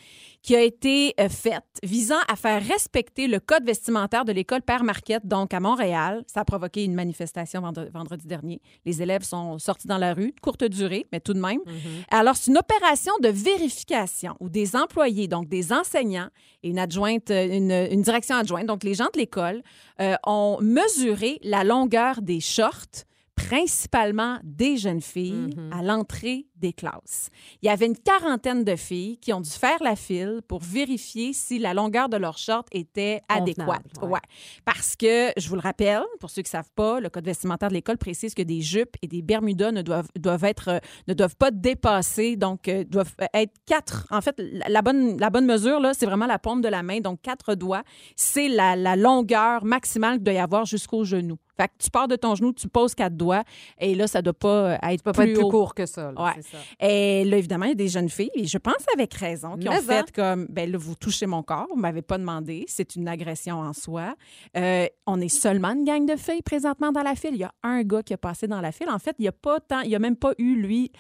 qui a été euh, faite visant à faire respecter le code vestimentaire de l'école Père Marquette, donc à Montréal. Ça a provoqué une manifestation vendre- vendredi dernier. Les élèves sont sortis dans la rue, courte durée, mais tout de même. Alors, c'est une opération de vérification où des employés, donc des enseignants et une adjointe, euh, une, une direction adjointe, donc les gens de l'école, euh, ont mesuré la longueur des shorts principalement des jeunes filles à l'entrée des classes. Il y avait une quarantaine de filles qui ont dû faire la file pour vérifier si la longueur de leur short était adéquate. ouais. Ouais. Parce que, je vous le rappelle, pour ceux qui ne savent pas, le code vestimentaire de l'école précise que des jupes et des bermudas ne doivent, doivent être, euh, ne doivent pas dépasser, donc euh, doivent être quatre. En fait, la, la bonne, la bonne mesure, là, c'est vraiment la paume de la main, donc quatre doigts. C'est la, la longueur maximale qu'il doit y avoir jusqu'au genou. Fait que tu pars de ton genou, tu poses quatre doigts, et là, ça ne doit pas euh, être pas être plus court que ça. là, Ouais. ça. Et là, évidemment, il y a des jeunes filles, et je pense avec raison, qui ont Mais hein. fait comme, ben là, vous touchez mon corps, vous m'avez pas demandé, c'est une agression en soi. Euh, on est seulement une gang de filles présentement dans la file. Il y a un gars qui a passé dans la file. En fait, il y a pas tant, il y a même pas eu, lui,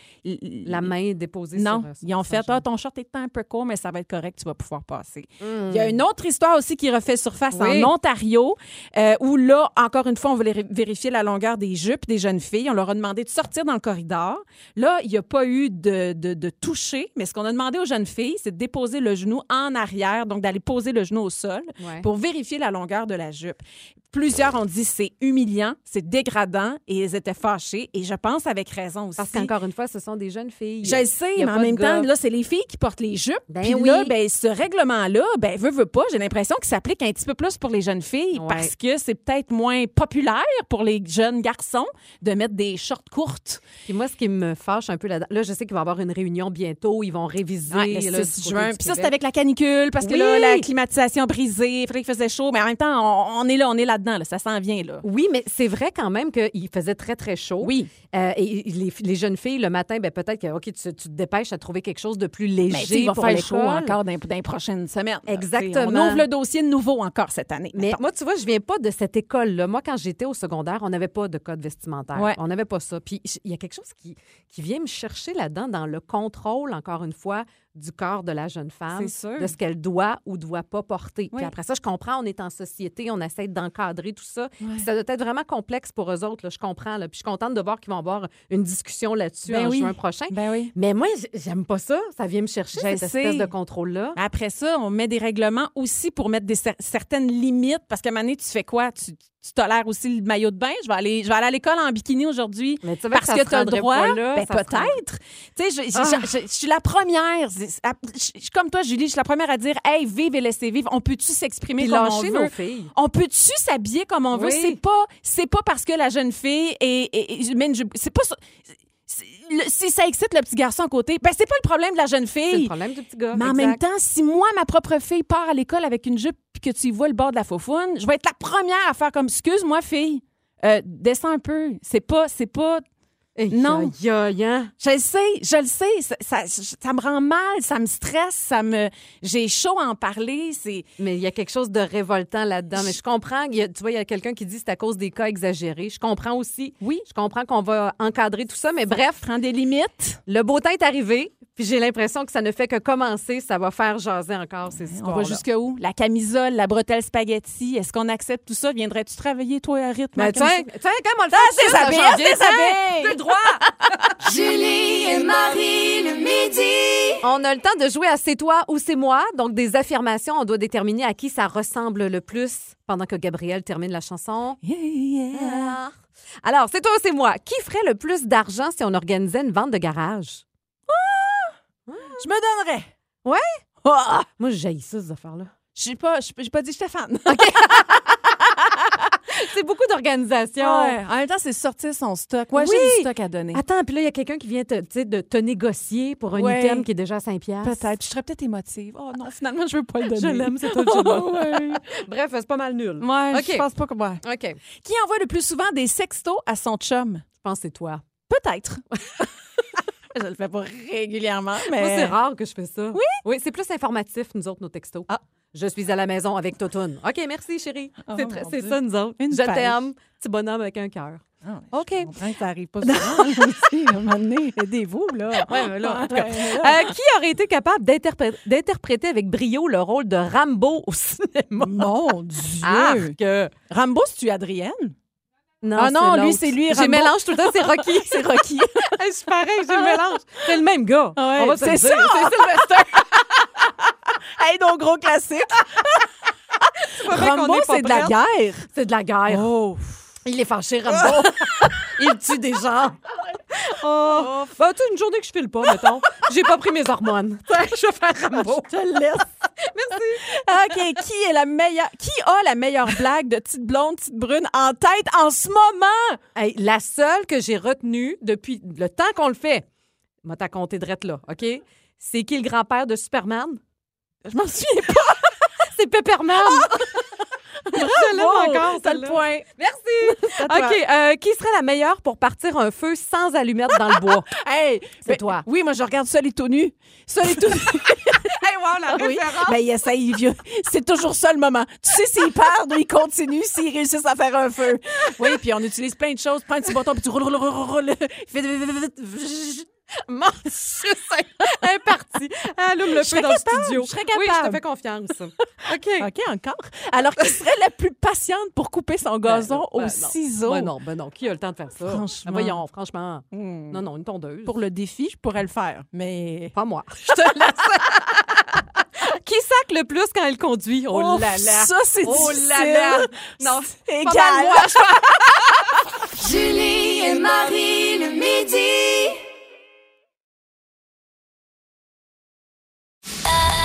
La main déposée non, sur... euh, sur ils ont fait. Ah, ton short est un peu court, mais ça va être correct, tu vas pouvoir passer. Hmm. Il y a une autre histoire aussi qui refait surface Oui. en Ontario, euh, où là, encore une fois, on voulait vérifier la longueur des jupes des jeunes filles. On leur a demandé de sortir dans le corridor. Là, il n'y a pas eu de, de, de toucher, mais ce qu'on a demandé aux jeunes filles, c'est de déposer le genou en arrière, donc d'aller poser le genou au sol Ouais. pour vérifier la longueur de la jupe. Plusieurs ont dit c'est humiliant, c'est dégradant et ils étaient fâchés. Et je pense avec raison aussi. Parce qu'encore une fois, ce sont des jeunes filles. Je le sais, mais en même temps, là, c'est les filles qui portent les jupes. Ben Puis oui. là, ben, ce règlement-là, ben, veut, veut pas, j'ai l'impression qu'il s'applique un petit peu plus pour les jeunes filles Ouais. parce que c'est peut-être moins populaire pour les jeunes garçons de mettre des shorts courtes. Puis moi, ce qui me fâche un peu là là, je sais qu'il va y avoir une réunion bientôt. Ils vont réviser. Ouais, le là, 6 du côté juin. Puis ça, c'est avec la canicule parce que là, la climatisation brisée, il fallait qu'il faisait chaud, mais en même temps, on, on est là, on est là-dedans, là, ça s'en vient, là. Oui, mais c'est vrai quand même qu'il faisait très, très chaud. Oui. Euh, et les, les jeunes filles, le matin, ben, peut-être que OK, tu, tu te dépêches à trouver quelque chose de plus léger Mais il va pour faire chaud encore dans, dans les prochaines semaines. Exactement. On ouvre le dossier de nouveau encore cette année. Mais mettons. moi, tu vois, je viens pas de cette école-là. Moi, quand j'étais au secondaire, on n'avait pas de code vestimentaire. Ouais. On n'avait pas ça. Puis il y a quelque chose qui, qui vient me chercher là-dedans, dans le contrôle, encore une fois, du corps de la jeune femme, de ce qu'elle doit ou doit pas porter. Oui. Puis après ça, je comprends, on est en société, on essaie d'encadrer tout ça. Puis ça doit être vraiment complexe pour eux autres, là, je comprends. Là. Puis je suis contente de voir qu'ils vont avoir une discussion là-dessus Ben en oui. juin prochain. Ben oui. Mais moi, j'aime pas ça. Ça vient me chercher, Je cette espèce de contrôle-là. Après ça, on met des règlements aussi pour mettre des cer- certaines limites. Parce qu'à un moment donné, tu fais quoi? Tu, tu tolères aussi le maillot de bain? Je vais aller, je vais aller à l'école en bikini aujourd'hui. Parce que tu as le droit. là, ben, peut-être. Tu sais, je, je- Ah. je- je- je suis la première. Je suis comme toi, Julie. Je suis la première à dire Hey, vive et laissez vivre. On peut-tu s'exprimer comme on veut? nos filles. On peut-tu s'habiller comme on veut? C'est pas, c'est pas parce que la jeune fille est, c'est pas le- si ça excite le petit garçon à côté, ben c'est pas le problème de la jeune C'est le fille. problème du petit gars. Mais en exact. même temps, si moi, ma propre fille, part à l'école avec une jupe puis que tu y vois le bord de la faufoune, je vais être la première à faire comme excuse-moi, fille. Euh, descends un peu. C'est pas, c'est pas. Non. Je le sais, je le sais. Ça, ça, ça me rend mal, ça me stresse, ça me. J'ai chaud à en parler. C'est. Mais il y a quelque chose de révoltant là-dedans. Mais je comprends. il y a- tu vois, il y a quelqu'un qui dit que c'est à cause des cas exagérés. Je comprends aussi. Oui. Je comprends qu'on va encadrer tout ça. Mais bref, Prends des limites. le beau temps est arrivé. Puis j'ai l'impression que ça ne fait que commencer. Ça va faire jaser encore ces On histoires. va jusqu'à où? La camisole, la bretelle spaghetti. Est-ce qu'on accepte tout ça? Viendrais-tu travailler, toi, à rythme? Mais à tiens, tiens, comme on le Ah, fait, c'est ça, c'est le droit. Julie et Marie le midi. On a le temps de jouer à C'est toi ou c'est moi. Donc, des affirmations, on doit déterminer à qui ça ressemble le plus pendant que Gabriel termine la chanson. Yeah, yeah. Alors, c'est toi ou c'est moi? Qui ferait le plus d'argent si on organisait une vente de garage? Je me donnerais. Ouais? Ah! Moi, j'ai ça, ces affaires-là. J'ai pas, j'ai pas dit Stéphane. C'est beaucoup d'organisation. Ouais. En même temps, c'est sortir son stock. Ouais, Oui. j'ai du stock à donner. Attends, puis là, il y a quelqu'un qui vient te, de te négocier pour un Ouais. item qui est déjà à 5 piastres. Peut-être. Je serais peut-être émotive. Oh non, finalement, je veux pas le donner. Je l'aime, c'est je l'aime. ouais. Bref, c'est pas mal nul. Ouais, OK. je pense pas que... ouais. OK. Qui envoie le plus souvent des sextos à son chum? Je pense que c'est toi. Peut-être. Je le fais pas régulièrement, mais... Moi, c'est rare que je fais ça. Oui? Oui, c'est plus informatif, nous autres, nos textos. Ah. Je suis à la maison avec Totoun. OK, merci, chérie. Oh, c'est très- ça, nous autres. Une je t'aime. Petit bonhomme avec un cœur. Ah, OK. Je comprends que ça arrive pas souvent aussi. À un moment donné, aidez-vous, là. Ouais, mais là, en tout cas. Euh, qui aurait été capable d'interpré- d'interpréter avec brio le rôle de Rambo au cinéma? Mon Dieu! Arc! Rambo, c'est-tu Adrienne? Non, Ah non, lui, c'est lui, J'ai mélange tout le temps, c'est Rocky. C'est Rocky. je suis pareil, j'ai mélange. C'est le même gars. Ouais, c'est ça. C'est Sylvester. hey, donc gros classique. Rambo, c'est de la guerre. C'est de la guerre. Oh. Il est fâché, Rambo. Il tue des gens. Oh. Ben, tu une journée que je file pas, mettons. J'ai pas pris mes hormones. je vais faire Rambo. Je te laisse. Merci. OK, qui est la meilleure qui a la meilleure blague de petite blonde, petite brune en tête en ce moment? Hey, la seule que j'ai retenue depuis le temps qu'on le fait, m'a t'as compté drette là, OK? C'est qui le grand-père de Superman? Je m'en souviens pas. C'est Pepperman. Bravo, encore, t'as le point. Merci. OK, euh, qui serait la meilleure pour partir un feu sans allumette dans le bois? Hey, C'est ben, toi. Oui, moi je regarde ça les tout nus. Ça les tout nus. hey, wow, la oui. Ben, il essaye, vieux. C'est toujours ça le moment. Tu sais s'ils perdent ils continuent, s'ils réussissent à faire un feu. Oui, puis on utilise plein de choses. Prends un petit bâton puis tu roules, roules, roules, roules. Mon Dieu, c'est imparti. Allume le Je feu dans le capable, studio. je serais Oui, je te capable. fais confiance. OK. OK, encore? Alors, qui serait la plus patiente pour couper son gazon Ben, au ben, ciseau? Ben non, ben non. Qui a le temps de faire ça? Franchement. Ben voyons, franchement. Hmm. Non, non, une tondeuse. Pour le défi, je pourrais le faire, mais... Pas moi. Je te laisse. Qui sac le plus quand elle conduit? Oh, Oh, là là. ça, c'est Oh difficile. là là. Non, égal. Julie et Marie le midi.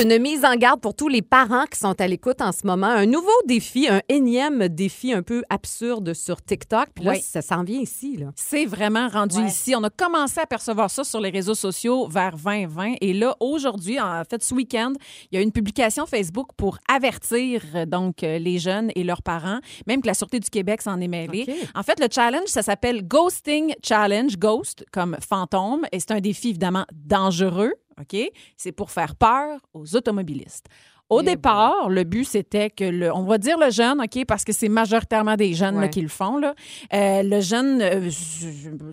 Une mise en garde pour tous les parents qui sont à l'écoute en ce moment. Un nouveau défi, un énième défi un peu absurde sur TikTok. Puis là, Oui. ça s'en vient ici. Là. C'est vraiment rendu Ouais. ici. On a commencé à percevoir ça sur les réseaux sociaux vers 2020. Et là, aujourd'hui, en fait, ce week-end, il y a une publication Facebook pour avertir euh, donc euh, les jeunes et leurs parents, même que la Sûreté du Québec s'en est mêlée. En fait, le challenge, ça s'appelle Ghosting Challenge, Ghost comme fantôme. Et c'est un défi évidemment dangereux. OK? C'est pour faire peur aux automobilistes. Au Eh départ, le but, c'était que, le, on va dire le jeune, OK, parce que c'est majoritairement des jeunes là, qui le font. Là. Euh, le jeune euh,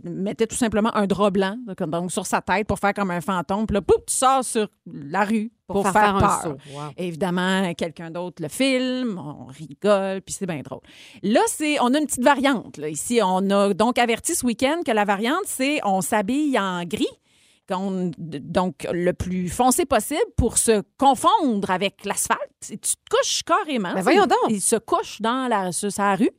mettait tout simplement un drap blanc donc, sur sa tête pour faire comme un fantôme. Puis là, pouf, tu sors sur la rue pour, faire, un peur. saut. Wow. Évidemment, quelqu'un d'autre le filme, on rigole, puis c'est bien drôle. Là, c'est, on a une petite variante. Là. Ici, on a donc averti ce week-end que la variante, c'est on s'habille en gris. Qu'on- Donc, le plus foncé possible pour se confondre avec l'asphalte. Et Tu te couches carrément. Ben voyons donc. Il se couche dans la, sur sa rue.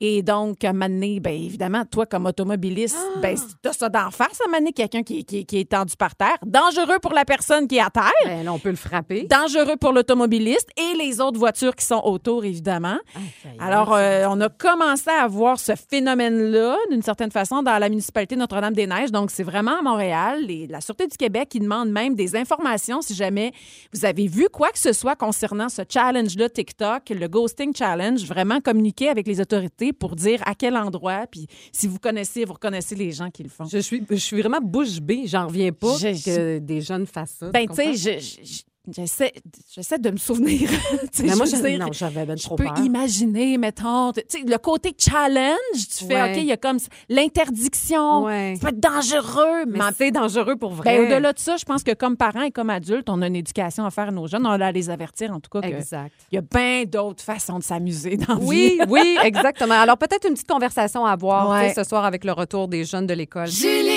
Et donc, à un moment donné, ben, évidemment, toi, comme automobiliste, Ah! ben, t'as ça d'en face, à un moment donné, quelqu'un qui, qui- qui est tendu par terre. Dangereux pour la personne qui est à terre Ben, là, on peut le frapper. dangereux pour l'automobiliste et les autres voitures qui sont autour, évidemment. Aïe, Alors, euh, on a commencé à voir ce phénomène-là, d'une certaine façon, dans la municipalité de Notre-Dame-des-Neiges. Donc, c'est vraiment à Montréal. Les- la Sûreté du Québec qui demande même des informations si jamais vous avez vu quoi que ce soit concernant ce challenge-là TikTok, le Ghosting Challenge, vraiment communiquer avec les autorités pour dire à quel endroit, puis si vous connaissez, vous reconnaissez les gens qui le font. Je suis, je suis vraiment bouche bée. J'en reviens pas Je- que des jeunes fassent ça. Ben, tu sais, je- je- j'essaie j'essaie de me souvenir. Mais moi, je je, dire, non, j'avais ben Je trop peux peur. imaginer, mettons, tu sais, le côté challenge, tu fais, Ouais. OK, il y a comme l'interdiction. Ouais. Ça peut être dangereux, mais, c'est dangereux pour vrai. ben, au-delà de ça, je pense que comme parents et comme adultes, on a une éducation à faire à nos jeunes. On a à les avertir, en tout cas, Exact. y a bien d'autres façons de s'amuser dans la Oui, vie. oui, exactement. Alors, peut-être une petite conversation à avoir Ouais. ce soir avec le retour des jeunes de l'école. Julie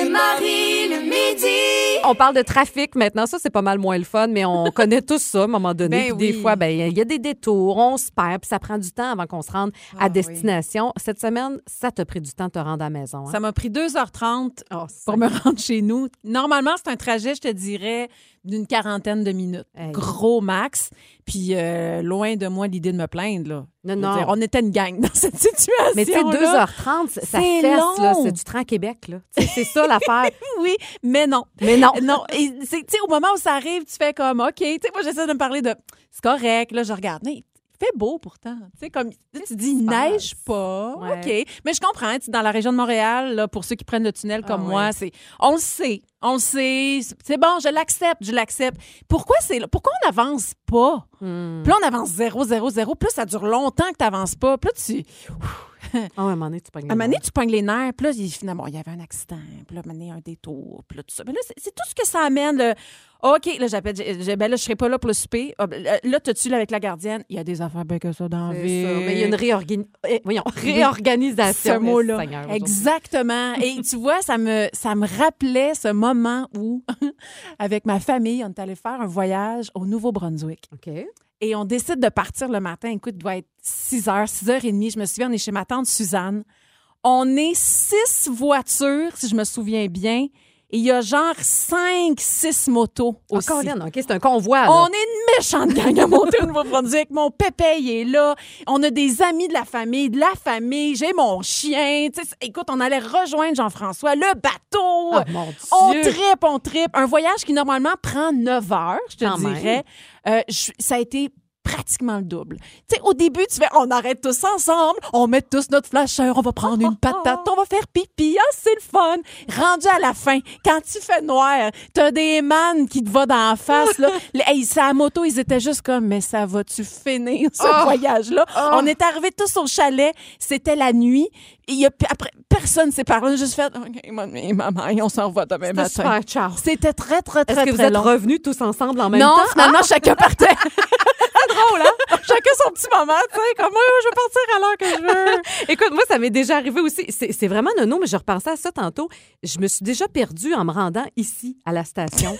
et Marie le midi. On parle de trafic maintenant. Ça, c'est pas mal moins le fun, mais on connaît tous ça à un moment donné. Ben Puis Des fois, ben, il y a des détours, on se perd, puis ça prend du temps avant qu'on se rende Ah à destination. Cette semaine, ça t'a pris du temps de te rendre à la maison. hein? Ça m'a pris 2h30 Oh, pour me rendre chez nous. Normalement, c'est un trajet, je te dirais, d'une quarantaine de minutes. Hey. Gros max. Puis euh, loin de moi l'idée de me plaindre. Là. Non, non. dire, on était une gang dans cette situation. Mais tu sais, 2h30, ça fesse. C'est du train à Québec, là. C'est ça l'affaire. Oui, mais non. Mais non. Non, et c'est- tu sais, au moment où ça arrive, tu fais comme, OK, tu sais, moi, j'essaie de me parler de, c'est correct, là, je regarde, mais fait beau pourtant. Tu sais, comme tu dis, il neige pas. Ouais. OK. Mais je comprends. Dans la région de Montréal, là, pour ceux qui prennent le tunnel comme Ah moi, ouais. c'est on le sait. On le sait. C'est bon, je l'accepte, je l'accepte. Pourquoi c'est? Pourquoi on n'avance pas? Hmm. Là, on avance 0, 0, 0. Plus ça dure longtemps que tu n'avances pas. Là, tu. Ah ouais, à un moment donné, tu pognes À un les moment donné, nerfs. tu pognes les nerfs. Puis là, il- finalement, il y avait un accident. Puis là, à un moment donné, un détour. Puis là, tout ça. Mais là, c'est tout ce que ça amène. le- OK, là, j'appelle. Ben là, je serai pas là pour le souper. Ah, ben, Là, t'as-tu là avec la gardienne? Il y a des affaires bien que ça dans la vie. ça. Mais il y a une réorgani- eh, voyons, réorganisation. ce mot-là. Exactement. Et tu vois, ça me, ça me rappelait ce moment où, avec ma famille, on est allé faire un voyage au Nouveau-Brunswick. OK. Et on décide de partir le matin. Écoute, il doit être 6 h, 6 h 30. Je me souviens, on est chez ma tante Suzanne. On est six voitures, si je me souviens bien. Il y a genre cinq, six motos aussi. Encore là, OK, c'est un convoi. là. On est une méchante gang à monter au Nouveau-Brunswick. Mon pépé, il est là. On a des amis de la famille, de la famille. J'ai mon chien. Écoute, on allait rejoindre Jean-François, le bateau. Ah, mon on Dieu. tripe, on tripe. Un voyage qui, normalement, prend 9 heures, je te Quand dirais. Euh, je- ça a été pratiquement le double. Tu sais, au début, tu fais, on arrête tous ensemble, on met tous notre flasheur, on va prendre une patate, on va faire pipi, ah, c'est le fun. Rendu à la fin, quand tu fais noir, t'as des man qui te va dans la face, là. Les- Hey, sa moto, ils étaient juste comme, mais ça va-tu finir, ce voyage-là? On est arrivés tous au chalet, c'était la nuit, il y a, après, personne s'est parlé, juste fait, OK, maman, on s'en va demain matin. C'était très, très, très, Est-ce que vous êtes long. revenus tous ensemble en même non, temps? Ah! finalement, chacun partait. drôle, hein? Chacun son petit moment, tu sais, comme moi, je vais partir à l'heure que je veux. Écoute, moi, ça m'est déjà arrivé aussi. C'est c'est vraiment nono, mais je repensais à ça tantôt. Je me suis déjà perdue en me rendant ici, à la station.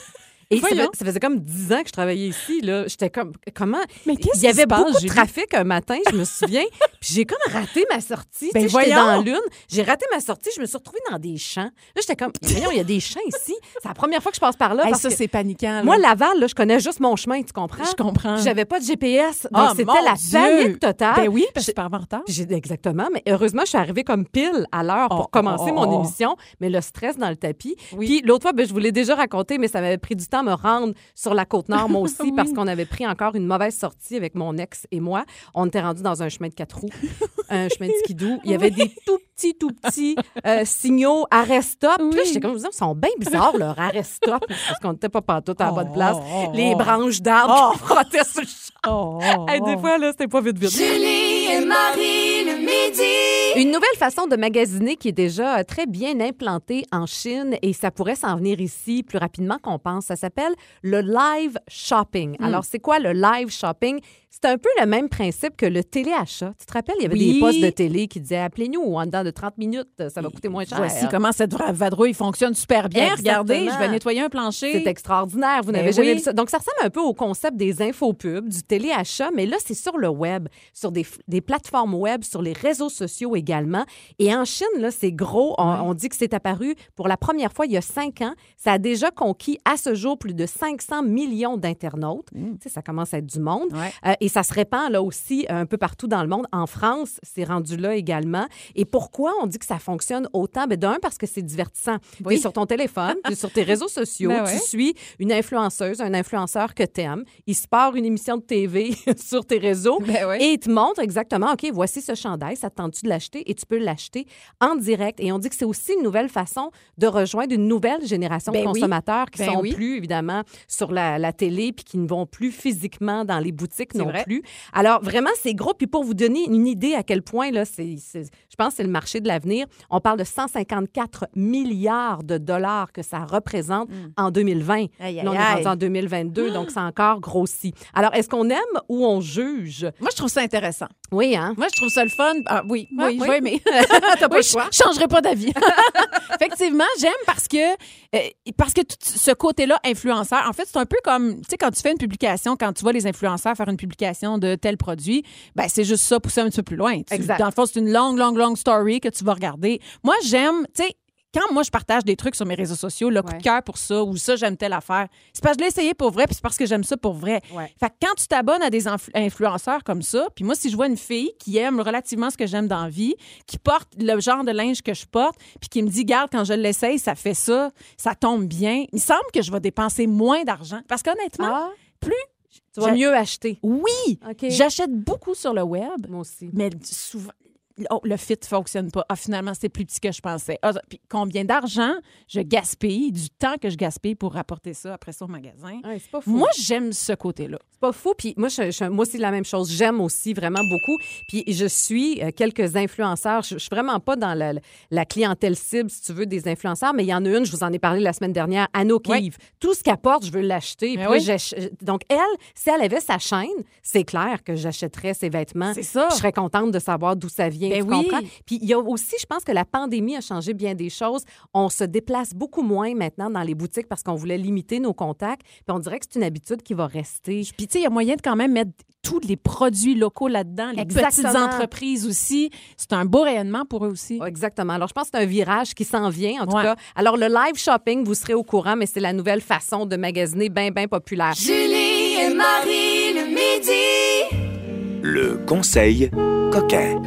Et ça, fait- ça faisait comme 10 ans que je travaillais ici. là. J'étais comme, comment? Mais qu'est-ce Il y avait passe, beaucoup de trafic un matin, je me souviens. puis j'ai comme raté ma sortie. Ben j'étais dans l'une. J'ai raté ma sortie. Je me suis retrouvée dans des champs. Là, j'étais comme, voyons, il y a des champs ici. C'est la première fois que je passe par là. Hey, parce ça, c'est paniquant. là. moi, Laval, là, je connais juste mon chemin, tu comprends? je comprends. J'avais pas de GPS. Donc, Ah, c'était la Dieu! panique totale. Ben oui, parce Je- que tu pars en retard. Exactement, mais heureusement, je suis arrivée comme pile à l'heure pour Oh, commencer oh, mon oh. émission, mais le stress dans le tapis. Oui. Puis l'autre fois, ben, je vous l'ai déjà raconté, mais ça m'avait pris du temps me rendre sur la Côte-Nord, moi aussi, Oui. parce qu'on avait pris encore une mauvaise sortie avec mon ex et moi. On était rendu dans un chemin de quatre roues, un chemin de skidoo. Il y avait des tout petits, tout petits euh, signaux arrêt-stop. Puis là, Oui. j'étais comme, ils sont bien bizarres, leur arrêt-stop, parce qu'on n'était pas pantoute à la bonne Oh, place. oh, Les oh. branches d'arbres qui frottaient sur le champ. Oh, oh, Hey, des oh. fois, là, c'était pas vite, vite. Julie et Marie le midi. Une nouvelle façon de magasiner qui est déjà euh, très bien implantée en Chine et ça pourrait s'en venir ici plus rapidement qu'on pense. Ça s'appelle le live shopping. Hmm. Alors, c'est quoi le live shopping? C'est un peu le même principe que le téléachat. Tu te rappelles, il y avait Oui. des postes de télé qui disaient appelez-nous en dedans de 30 minutes, ça va coûter moins cher. Voici comment cette vadrouille fonctionne super bien. Exactement. Regardez, je vais nettoyer un plancher. C'est extraordinaire. Vous Ben n'avez jamais oui. vu ça. Donc, ça ressemble un peu au concept des infopubs, du téléachat, mais là, c'est sur le web, sur des, plateformes web, sur les réseaux sociaux également. Et en Chine, là, c'est gros. On, on dit que c'est apparu pour la première fois il y a cinq ans. Ça a déjà conquis à ce jour plus de 500 millions d'internautes. Tu sais, ça commence à être du monde. Ouais. Euh, et ça se répand là aussi un peu partout dans le monde. En France, c'est rendu là également. Et pourquoi on dit que ça fonctionne autant? Ben, d'un, parce que c'est divertissant. Oui. Tu es sur ton téléphone, tu es sur tes réseaux sociaux, Ben tu suis une influenceuse, un influenceur que t'aimes. Il se part une émission de TV sur tes réseaux Ben ouais. et il te montre exactement, OK, voici ce chandail, ça te tente-tu de l'acheter? Et tu peux l'acheter en direct. Et on dit que c'est aussi une nouvelle façon de rejoindre une nouvelle génération Ben de oui. consommateurs qui Ben sont oui. plus, évidemment, sur la, la télé puis qui ne vont plus physiquement dans les boutiques non vrai. Alors, vraiment, c'est gros. Puis pour vous donner une idée à quel point, là, c'est, pense que c'est le marché de l'avenir, on parle de 154 milliards de dollars que ça représente en 2020. Mm. Aïe, aïe, Là, on est rendu en 2022, donc c'est encore grossi. Alors, est-ce qu'on aime ou on juge? Moi, je trouve ça intéressant. Oui, hein? Moi, je trouve ça le fun. Ah, oui, Ah, oui, oui. je vais aimer. T'as pas oui, le choix. je changerai pas d'avis. Effectivement, j'aime parce que euh, parce que tout ce côté-là influenceur, en fait, c'est un peu comme tu sais quand tu fais une publication, quand tu vois les influenceurs faire une publication de tel produit, ben c'est juste ça poussé un petit peu plus loin. Tu- Exact. Dans le fond, c'est une longue, longue, longue story que tu vas regarder. Moi, j'aime, tu sais. Quand moi je partage des trucs sur mes réseaux sociaux, le coup Ouais. de cœur pour ça ou ça j'aime telle affaire, c'est parce que je l'ai essayé pour vrai puis c'est parce que j'aime ça pour vrai. Ouais. Fait que quand tu t'abonnes à des influ- influenceurs comme ça, puis moi, si je vois une fille qui aime relativement ce que j'aime dans la vie, qui porte le genre de linge que je porte, puis qui me dit, garde, quand je l'essaye, ça fait ça, ça tombe bien, il semble que je vais dépenser moins d'argent. Parce qu'honnêtement, Ah, plus Tu vas mieux acheter. Oui! J'achète beaucoup sur le web, Moi aussi. mais souvent. Oh, le fit fonctionne pas. Ah, finalement, c'est plus petit que je pensais. Ah, puis combien d'argent je gaspille, du temps que je gaspille pour rapporter ça après ça au magasin? Ouais, c'est pas fou. Moi, j'aime ce côté-là. C'est pas fou. Puis moi, je, je- moi aussi, la même chose. J'aime aussi vraiment beaucoup. Puis je suis euh, quelques influenceurs. Je, je suis vraiment pas dans la, la clientèle cible, si tu veux, des influenceurs, mais il y en a une, je vous en ai parlé la semaine dernière, Anno. Kive. Tout ce qu'elle porte, je veux l'acheter. Ben oui. j'ach- Donc, elle, si elle avait sa chaîne, c'est clair que j'achèterais ses vêtements. C'est ça. Je serais contente de savoir d'où ça vient. Ben tu oui. comprends? Puis il y a aussi, je pense que la pandémie a changé bien des choses. On se déplace beaucoup moins maintenant dans les boutiques parce qu'on voulait limiter nos contacts. Puis on dirait que c'est une habitude qui va rester. Puis, tu sais, il y a moyen de quand même mettre tous les produits locaux là-dedans, les Exactement. petites entreprises aussi. C'est un beau rayonnement pour eux aussi. Exactement. Alors, je pense que c'est un virage qui s'en vient, en tout Ouais. cas. Alors, le live shopping, vous serez au courant, mais c'est la nouvelle façon de magasiner bien, bien populaire. Julie et Marie le midi. Le conseil coquin.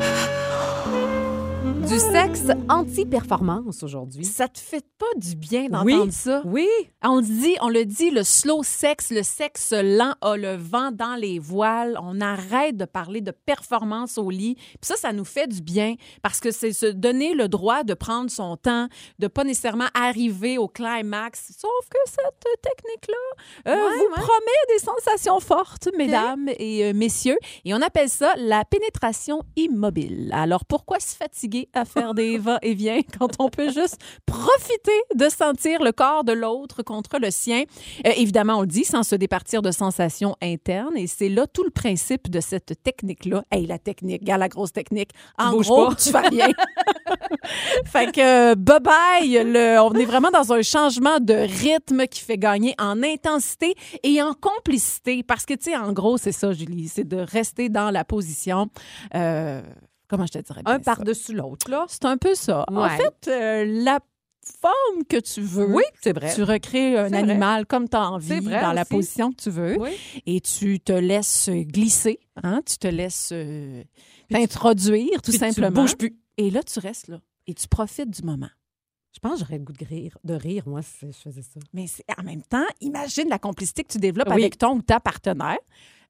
Du sexe anti-performance aujourd'hui. Ça te fait pas du bien Oui. d'entendre ça? Oui. On le dit, on le dit, le slow sex, le sexe lent a le vent dans les voiles. On arrête de parler de performance au lit. Puis ça, ça nous fait du bien parce que c'est se donner le droit de prendre son temps, de pas nécessairement arriver au climax. Sauf que cette technique-là euh, Ouais, vous ouais. promet des sensations fortes, mesdames et euh, messieurs. Et on appelle ça la pénétration immobile. Alors pourquoi se fatiguer à faire des va-et-vient quand on peut juste profiter de sentir le corps de l'autre contre le sien? Euh, évidemment, on le dit, sans se départir de sensations internes. Et c'est là tout le principe de cette technique-là. Hey, la technique, gars, la grosse technique. En Bouge gros, pas. tu fais rien. fait que, euh, bye-bye. Le- On est vraiment dans un changement de rythme qui fait gagner en intensité et en complicité. Parce que, tu sais, en gros, c'est ça, Julie, c'est de rester dans la position. euh, comment je te dirais bien Un par-dessus l'autre, là. C'est un peu ça. En fait, euh, la forme que tu veux. Oui, c'est vrai. Tu recrées un vrai. animal comme tu as envie, vrai dans la position que tu veux, Oui. et tu te laisses glisser, hein? tu te laisses euh, t'introduire tout Puis tu simplement. bouges plus. Et là, tu restes là et tu profites du moment. Je pense que j'aurais le goût de rire, de rire moi, si je faisais ça. Mais en même temps, imagine la complicité que tu développes Oui. avec ton ou ta partenaire.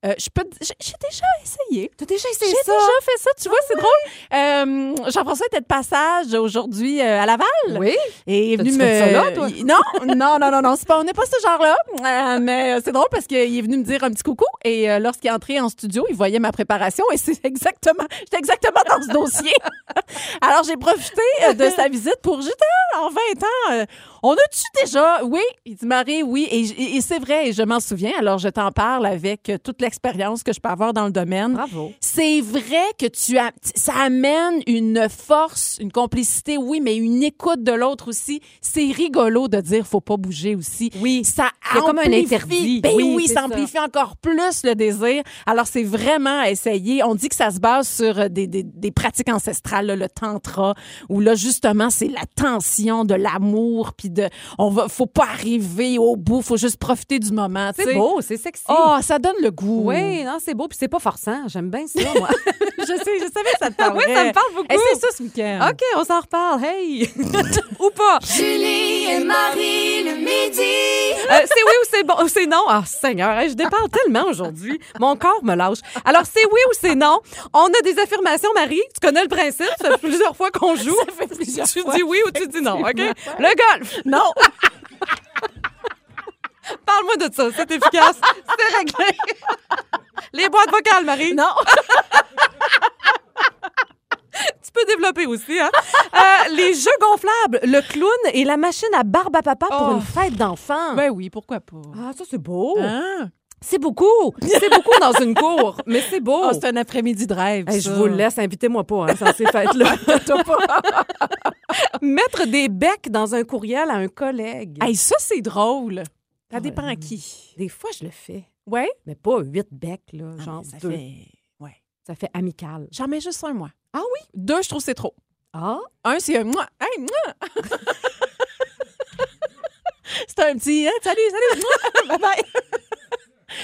Euh, je peux, j'ai j'ai déjà essayé. Tu as déjà J'ai essayé ça? déjà fait ça, tu vois, c'est drôle. Euh, Jean-François était de passage aujourd'hui euh, à Laval. Oui. Et il est venu me. fait ça là, toi? Non, non, non, non, non, c'est pas, on n'est pas ce genre-là. Euh, mais c'est drôle parce qu'il est venu me dire un petit coucou. Et euh, lorsqu'il est entré en studio, il voyait ma préparation et c'est exactement, j'étais exactement dans ce dossier. Alors j'ai profité de sa visite pour j'étais en 20 ans. On a-tu déjà. Oui, il dit Marie, oui. Et, c'est vrai, et je m'en souviens. Alors je t'en parle avec euh, toute l'expérience que je peux avoir dans le domaine. Bravo. C'est vrai que tu as, ça amène une force, une complicité, oui, mais une écoute de l'autre aussi. C'est rigolo de dire faut pas bouger aussi. Oui. Ça Il y a comme un amplifie- interdit. Ben oui, ça amplifie encore plus le désir. Alors c'est vraiment à essayer. On dit que ça se base sur euh, des, des, des pratiques ancestrales, là, le tantra, où là justement c'est la tension de l'amour, puis de, on va, faut pas arriver au bout, faut juste profiter du moment. C'est beau, c'est sexy. Oh, ça donne le goût. Oui, non, c'est beau, puis c'est pas forçant. J'aime bien ça, moi. je sais, je savais que ça te parlait. oui, ça me parle beaucoup. Eh, c'est ça ce week-end. OK, on s'en reparle. Hey! ou pas. Julie et Marie le midi. Euh, c'est oui ou c'est bon, ou c'est non? Ah, Seigneur, hey, je déparle tellement aujourd'hui. Mon corps me lâche. Alors, c'est oui ou c'est non? On a des affirmations, Marie. Tu connais le principe. Ça fait plusieurs fois qu'on joue. Ça fait plusieurs tu fois. dis oui ou tu dis non, OK? Le golf. Non. Parle-moi de ça. C'est efficace. C'est réglé. Les boîtes vocales, Marie. non. Tu peux développer aussi, hein? Euh, les jeux gonflables, le clown et la machine à barbe à papa pour Oh. une fête d'enfants. Ben oui, pourquoi pas. Ah, ça, c'est beau. Hein? C'est beaucoup. C'est beaucoup dans une cour, mais c'est beau. Oh, c'est un après-midi de rêve. Hey, je vous laisse, invitez-moi pas hein, dans ces fêtes-là. Mettre des becs dans un courriel à un collègue. Hey, ça, c'est drôle. Ça dépend à qui. Des fois, je le fais. Ouais? Mais pas huit becs, là, Ah, genre ça deux. fait. Ouais. Ça fait amical. J'en mets juste un, moi. Ah oui? Deux, je trouve que c'est trop. Ah? Un, c'est un moi. Hey, moi. c'est un petit. hein, salut, salut. bye bye.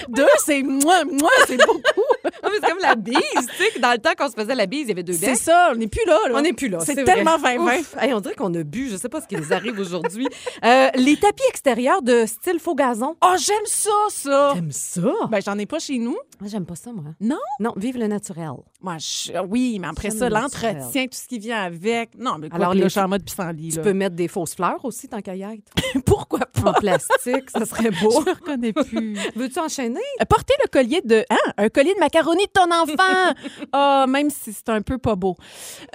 Deux, c'est moi, moi, c'est beaucoup. mais c'est comme la bise, tu sais, dans le temps qu'on se faisait la bise, il y avait deux C'est becs. ça, on n'est plus là. là. On n'est plus là. C'est tellement 20-20. Ouf. Hey, on dirait qu'on a bu. Je sais pas ce qui nous arrive aujourd'hui. Euh, les tapis extérieurs de style faux gazon. Oh, j'aime ça, ça. T'aimes ça? Ben, j'en ai pas chez nous. Moi, J'aime pas ça, moi. Non? Non, vive le naturel. Moi, je- oui, mais après ça, le l'entretien, tout ce qui vient avec. Non, mais quoi, Alors, les- je suis en mode pissenlit. Tu là. peux mettre des fausses fleurs aussi, tant qu'à y être. Pourquoi En pas? plastique, ça serait beau. Je me reconnais plus. Veux-tu enchaîner? Euh, Porter le collier de. Hein? Un collier de macaroni de ton enfant! Ah, même si c'est un peu pas beau.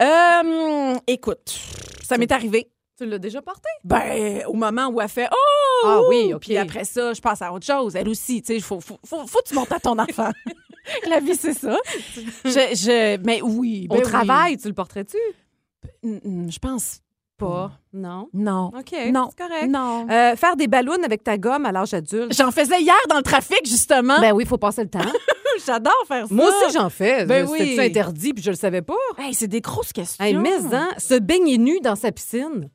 Euh, écoute, ça m'est arrivé. Tu l'as déjà porté? Ben, au moment où elle fait Oh! Ah oui, OK. Puis après ça, je passe à autre chose. Elle aussi, tu sais, faut, faut, faut, faut que tu montes à ton enfant. La vie, c'est ça. Je, je, mais oui. ben Au oui. travail, tu le porterais-tu? Je pense Pas. Non. Non. OK, Non. c'est correct. Non. Euh, faire des ballons avec ta gomme à l'âge adulte. J'en faisais hier dans le trafic, justement. Ben oui, il faut passer le temps. J'adore faire ça. Moi aussi, j'en fais. Ben C'était-tu oui. interdit puis je le savais pas? Hey, c'est des grosses questions. Hey, mais hein, se baigner nu dans sa piscine.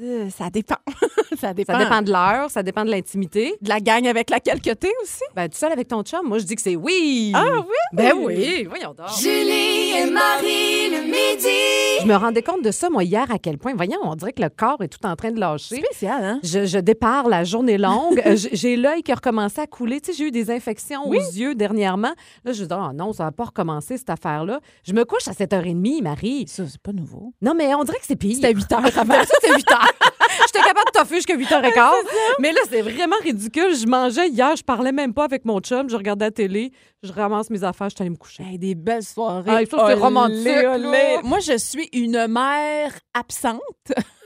Euh, Ça dépend. ça dépend. Ça dépend de l'heure, ça dépend de l'intimité. de la gang avec laquelle que t'es aussi. Ben, tu seul avec ton chum? Moi, je dis que c'est oui. Ah oui? Ben oui, voyons donc. Julie et Marie le midi. Je me rendais compte de ça, moi, hier, à quel point, voyons, on dirait que le corps est tout en train de lâcher. Spécial, hein? Je, je dépare la journée longue. Euh, j'ai l'œil qui a recommencé à couler. Tu sais, j'ai eu des infections aux yeux dernièrement. Là, je dis, oh non, ça va pas recommencer cette affaire-là. Je me couche à 7h30, Marie. Ça, c'est pas nouveau. Non, mais on dirait que c'est pire. C'était 8 heures avant. Ça, c'était 8 heures. J'étais capable de toffer jusqu'à 8h15. Mais là, c'est vraiment ridicule. Je mangeais hier, je parlais même pas avec mon chum. Je regardais la télé, je ramasse mes affaires, je suis allée me coucher. Hey, des belles soirées. Ah, c'est romantique, olé. Moi, je suis une mère absente.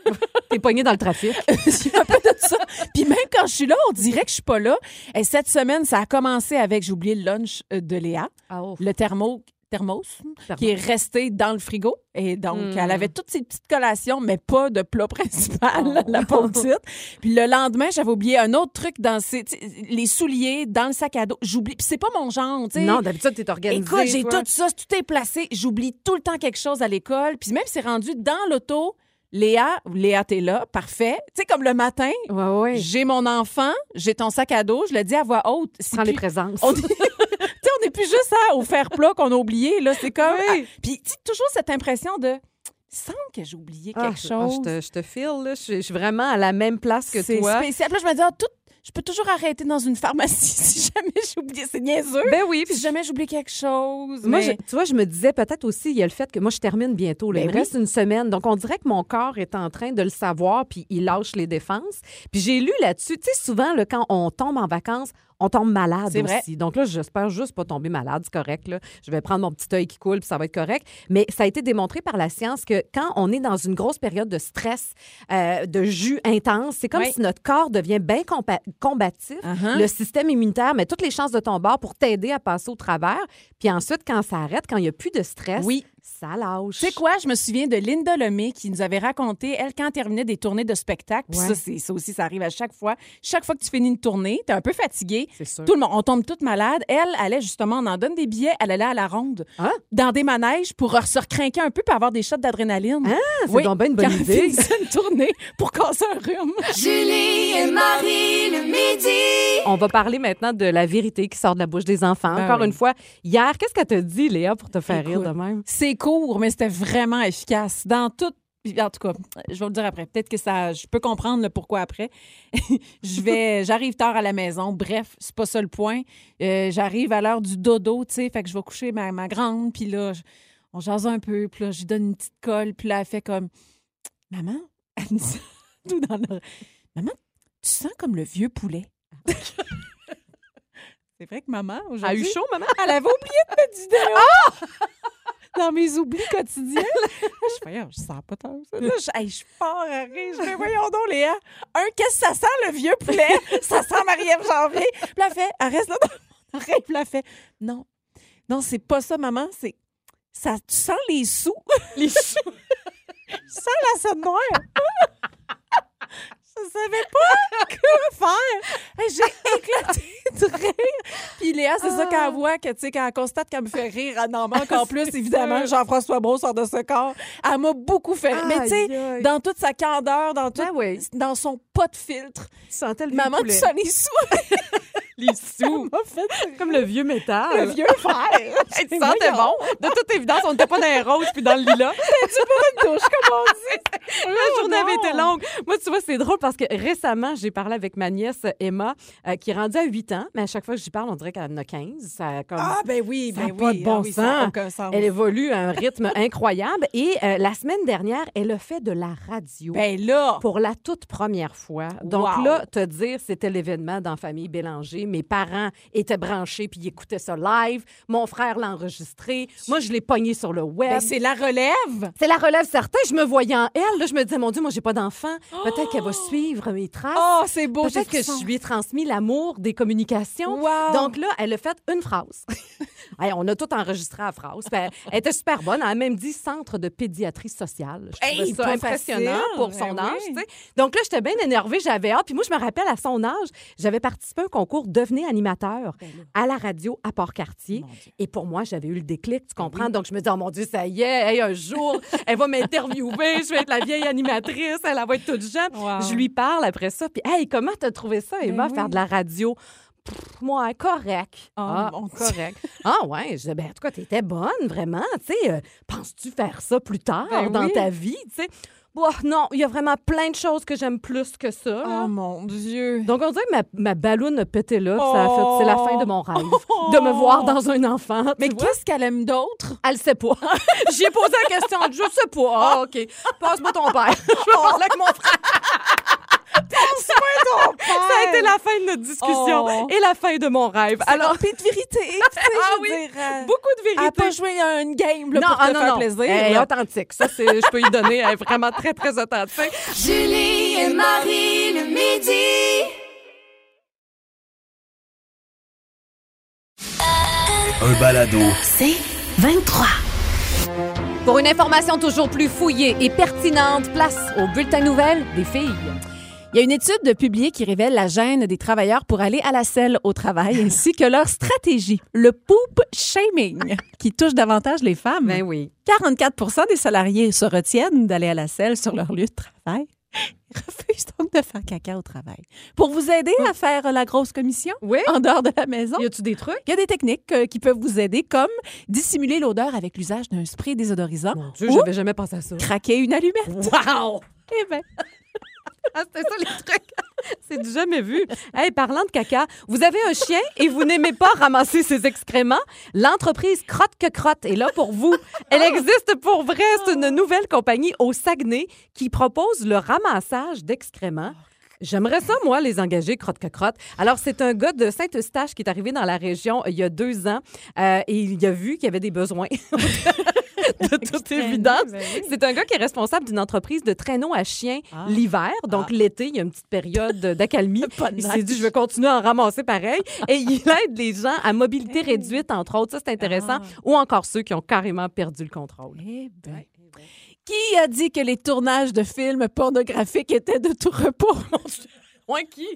T'es pogné dans le trafic. Un peu de ça. Puis même quand je suis là, on dirait que je suis pas là. Et cette semaine, ça a commencé avec, j'ai oublié le lunch euh, de Léa, Ah, le thermo thermos, qui est resté dans le frigo. Et donc, Hmm. elle avait toutes ses petites collations, mais pas de plat principal, Oh. la pauvre petite. Puis le lendemain, j'avais oublié un autre truc dans ses, les souliers, dans le sac à dos. J'oublie. Puis c'est pas mon genre, tu sais. Non, d'habitude, t'es organisé. Écoute, j'ai tout ça, tout est placé. J'oublie tout le temps quelque chose à l'école. Puis même, c'est rendu dans l'auto. Léa, Léa, t'es là, parfait. Tu sais, comme le matin, Ouais, ouais. j'ai mon enfant, j'ai ton sac à dos, je le dis à voix haute. Prends les présences. on on n'est plus juste à, au faire plat qu'on a oublié. Là, c'est comme. Oui. Ah, Puis, toujours cette impression de. Il semble que j'ai oublié Ah, quelque je- chose. ah, je, te, file, là. Je, suis- je suis vraiment à la même place que c'est toi. spécial. Puis là, je me dis, ah, tout- je peux toujours arrêter dans une pharmacie si jamais j'ai oublié. C'est niaiseux. Ben oui, Puis puis si jamais j'oublie quelque chose. Moi, mais- je- tu vois, je me disais peut-être aussi, il y a le fait que moi, je termine bientôt. Là. Ben il me oui. reste une semaine. Donc, on dirait que mon corps est en train de le savoir, puis il lâche les défenses. Puis j'ai lu là-dessus, tu sais, souvent, là, quand on tombe en vacances, on tombe malade vrai. aussi. Donc là, j'espère juste pas tomber malade, c'est correct. Là. Je vais prendre mon petit œil qui coule, puis ça va être correct. Mais ça a été démontré par la science que quand on est dans une grosse période de stress, euh, de jus intense, c'est comme Oui. si notre corps devient bien combatif. Uh-huh. Le système immunitaire met toutes les chances de ton bord pour t'aider à passer au travers. Puis ensuite, quand ça arrête, quand il n'y a plus de stress, Oui. Ça lâche. Tu sais quoi, je me souviens de Linda Lemay qui nous avait raconté, elle, quand elle terminait des tournées de spectacle, puis Ouais. ça, c'est- ça aussi, ça arrive à chaque fois. Chaque fois que tu finis une tournée, t'es un peu fatigué. C'est sûr. Tout le monde, on tombe toute malade. Elle, allait justement, on en donne des billets, elle allait à la ronde, Hein? dans des manèges pour se recrinquer un peu pour avoir des shots d'adrénaline. Ah, c'est donc bien une bonne quand idée. une tournée pour casser un rhume. Julie et Marie le midi. On va parler maintenant de la vérité qui sort de la bouche des enfants. Ben Encore oui. une fois, hier, qu'est-ce qu'elle t'a dit, Léa, pour te faire rire de même? C'est court, mais c'était vraiment efficace. Dans tout. En tout cas, je vais vous le dire après. Peut-être que ça, je peux comprendre le pourquoi après. je vais, j'arrive tard à la maison. Bref, c'est pas ça le point. Euh, j'arrive à l'heure du dodo, tu sais, fait que je vais coucher ma, ma grande, puis là, je- on jase un peu, puis là, je lui donne une petite colle, puis là, elle fait comme, maman, elle me dit tout dans le, maman, tu sens comme le vieux poulet. c'est vrai que maman A eu aujourd'hui, chaud, maman? elle avait oublié de mettre du déo Ah! Dans mes oublis quotidiens. Je fais, Voyons, je sens pas tant ça. Là, je, hey, je pars à rire. Je fais, voyons donc, Léa. Un, qu'est-ce que ça sent, le vieux poulet? ça sent Marie-Ève Janvier. Puis elle fait, elle reste là dans mon oreille. Puis elle fait, non, non, c'est pas ça, maman. C'est, ça, tu sens les sous. les sous. je sens la sonne noire. Je savais pas que faire. J'ai éclaté de rire. Puis Léa, c'est ça qu'elle voit, que, tu sais, quand elle constate qu'elle me fait rire, elle en met encore plus, évidemment. Jean-François Brault sort de ce corps. Elle m'a beaucoup fait rire. Mais tu sais, dans toute sa candeur, dans, tout, Ben oui. dans son pas de filtre, maman, tu poulet. Les sous. Sous. Comme le vieux métal. Le vieux frère. Hey, tu sentais bon. De toute évidence, on n'était pas dans les roses puis dans le lilas. Une douche, comme on dit. La journée avait été longue. Moi, tu vois, c'est drôle parce que récemment, j'ai parlé avec ma nièce Emma, euh, qui est rendue à 8 ans, mais à chaque fois que j'y parle, on dirait qu'elle en a 15. Ça comme... Ah, ben oui, Ça ben pas oui. de bon Ah oui, ça a sens. aucun sens. Elle évolue à un rythme incroyable. Et euh, la semaine dernière, elle a fait de la radio. Ben là. pour la toute première fois. Donc Wow. là, te dire, c'était l'événement dans Famille Bélanger. Mes parents étaient branchés puis ils écoutaient ça live. Mon frère l'a enregistré. Moi, je l'ai pogné sur le web. Ben, c'est la relève. c'est la relève certaine. Je me voyais en elle. Là, je me disais, mon Dieu, moi, j'ai pas d'enfant. Peut-être qu'elle va suivre mes traces. Oh, c'est beau. Peut-être que je lui ai transmis l'amour des communications. Wow. Donc là, elle a fait une phrase. Hey, on a tout enregistré à phrase. Puis Elle, elle était super bonne. Elle a même dit centre de pédiatrie sociale. Je Hey, ça impressionnant facile. pour son Ben âge. oui. Donc là, j'étais bien énervée. J'avais hâte. Puis moi, je me rappelle, à son âge, j'avais participé à un concours Devenez animateur Ben à la radio à Port-Cartier. Et pour moi, j'avais eu le déclic, tu Ben comprends? Donc je me dis, oh mon Dieu, ça y est, hey, un jour, elle va m'interviewer. Je vais être la vieille animatrice. Elle, elle va être toute jeune. Wow. Je lui parle après ça. Puis, hey, comment t'as trouvé ça, Emma, Ben faire oui. de la radio? Pff, moi, correct. Ah, ah, Dieu. correct. ah, ouais. Je ben, en tout cas, t'étais bonne, vraiment. Tu sais, euh, penses-tu faire ça plus tard Ben dans oui. ta vie? Tu sais, Bah, non, il y a vraiment plein de choses que j'aime plus que ça. Oh mon Dieu. Donc, on dirait que ma, ma balloune a pété là. puis Ça a fait, c'est la fin de mon rêve. Oh. De me voir dans un enfant. Mais vois. qu'est-ce qu'elle aime d'autre? Elle sait pas. J'y ai posé la question. Je sais pas. Ah, OK. Passe-moi ton père. Je vais parler avec mon frère. Ton père. Ça a été la fin de notre discussion Oh. et la fin de mon rêve. Alors, puis de vérité. tu sais, Ah je oui, dire, euh, beaucoup de Elle vérité. pas joué à une game là, non, pour ah, te non, faire non. plaisir. Elle est là. authentique. Ça, c'est, je peux y donner. Elle est vraiment très, très authentique. Julie et Marie le midi. Un balado. C'est 23. Pour une information toujours plus fouillée et pertinente, place au bulletin nouvelle des filles. Il y a une étude publiée qui révèle la gêne des travailleurs pour aller à la selle au travail ainsi que leur stratégie, le poop shaming, qui touche davantage les femmes. Ben oui. 44% des salariés se retiennent d'aller à la selle sur leur lieu de travail. Ils refusent donc de faire caca au travail. Pour vous aider à faire la grosse commission Oui. en dehors de la maison, Y a-tu des trucs? il y a des techniques euh, qui peuvent vous aider, comme dissimuler l'odeur avec l'usage d'un spray désodorisant Mon Dieu, ou j'avais jamais pensé à ça. craquer une allumette. Wow! Eh ben, Ah, ça les trucs. C'est du jamais vu. Hey, parlant de caca, vous avez un chien et vous n'aimez pas ramasser ses excréments? L'entreprise Crotte que Crotte est là pour vous. Elle existe pour vrai. C'est une nouvelle compagnie au Saguenay qui propose le ramassage d'excréments. J'aimerais ça, moi, les engager, crotte que crotte. Alors, c'est un gars de Saint-Eustache qui est arrivé dans la région euh, il y a deux ans euh, et il a vu qu'il y avait des besoins. de toute évidence. C'est un gars qui est responsable d'une entreprise de traîneaux à chiens l'hiver. Donc, l'été, il y a une petite période d'accalmie. Il s'est dit, je vais continuer à en ramasser pareil. Et il aide les gens à mobilité réduite, entre autres. Ça, c'est intéressant. Ou encore ceux qui ont carrément perdu le contrôle. Eh ben. Qui a dit que les tournages de films pornographiques étaient de tout repos? Ouais, qui?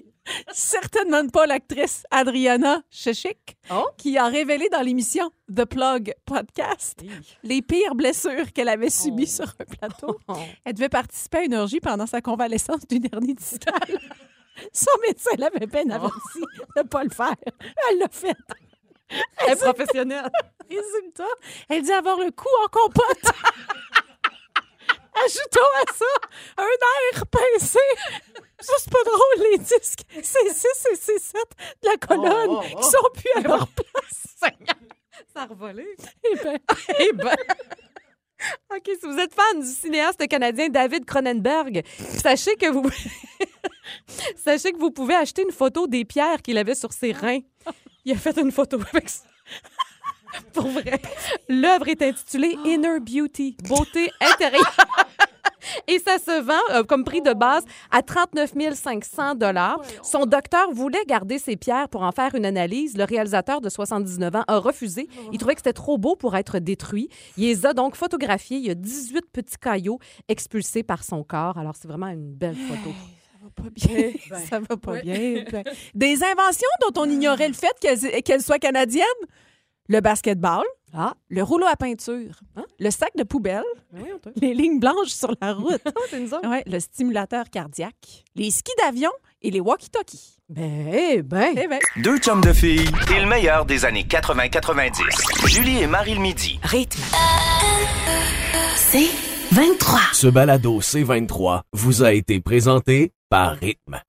Certainement pas l'actrice Adriana Chechik, Oh. qui a révélé dans l'émission The Plug Podcast les pires blessures qu'elle avait subies sur un plateau. Oh. Elle devait participer à une orgie pendant sa convalescence d'une hernie discale. Son médecin l'avait peine averti de ne pas le faire. Elle l'a fait. Elle est professionnelle. Résultat, elle dit avoir le cou en compote. Ajoutons à ça un air pincé. Ça, c'est pas drôle, les disques C6 et C7 de la colonne Oh, oh, oh. qui sont plus à leur place. Ça a revolé. Eh ben, Eh ben. OK, si vous êtes fan du cinéaste canadien David Cronenberg, sachez que vous sachez que vous pouvez acheter une photo des pierres qu'il avait sur ses reins. Il a fait une photo avec ça. Pour vrai. L'œuvre est intitulée Inner Beauty, beauté intérieure. Et ça se vend euh, comme prix de base à 39 500 Son docteur voulait garder ses pierres pour en faire une analyse. Le réalisateur de 79 ans a refusé. Il trouvait que c'était trop beau pour être détruit. Il les a donc photographiés. Il y a 18 petits caillots expulsés par son corps. Alors, c'est vraiment une belle photo. pas bien. Ça va pas bien. Ben, Des inventions dont on ignorait le fait qu'elles qu'elles soient canadiennes? Le basketball, Ah, le rouleau à peinture, Hein? le sac de poubelle, oui, t'a- les lignes blanches sur la route, ouais, le stimulateur cardiaque, les skis d'avion et les walkie-talkies. Ben, ben. Eh ben. Deux chums de filles et le meilleur des années 80-90. Julie et Marie le midi. Rythme. C'est 23. Ce balado C23 vous a été présenté par Rythme.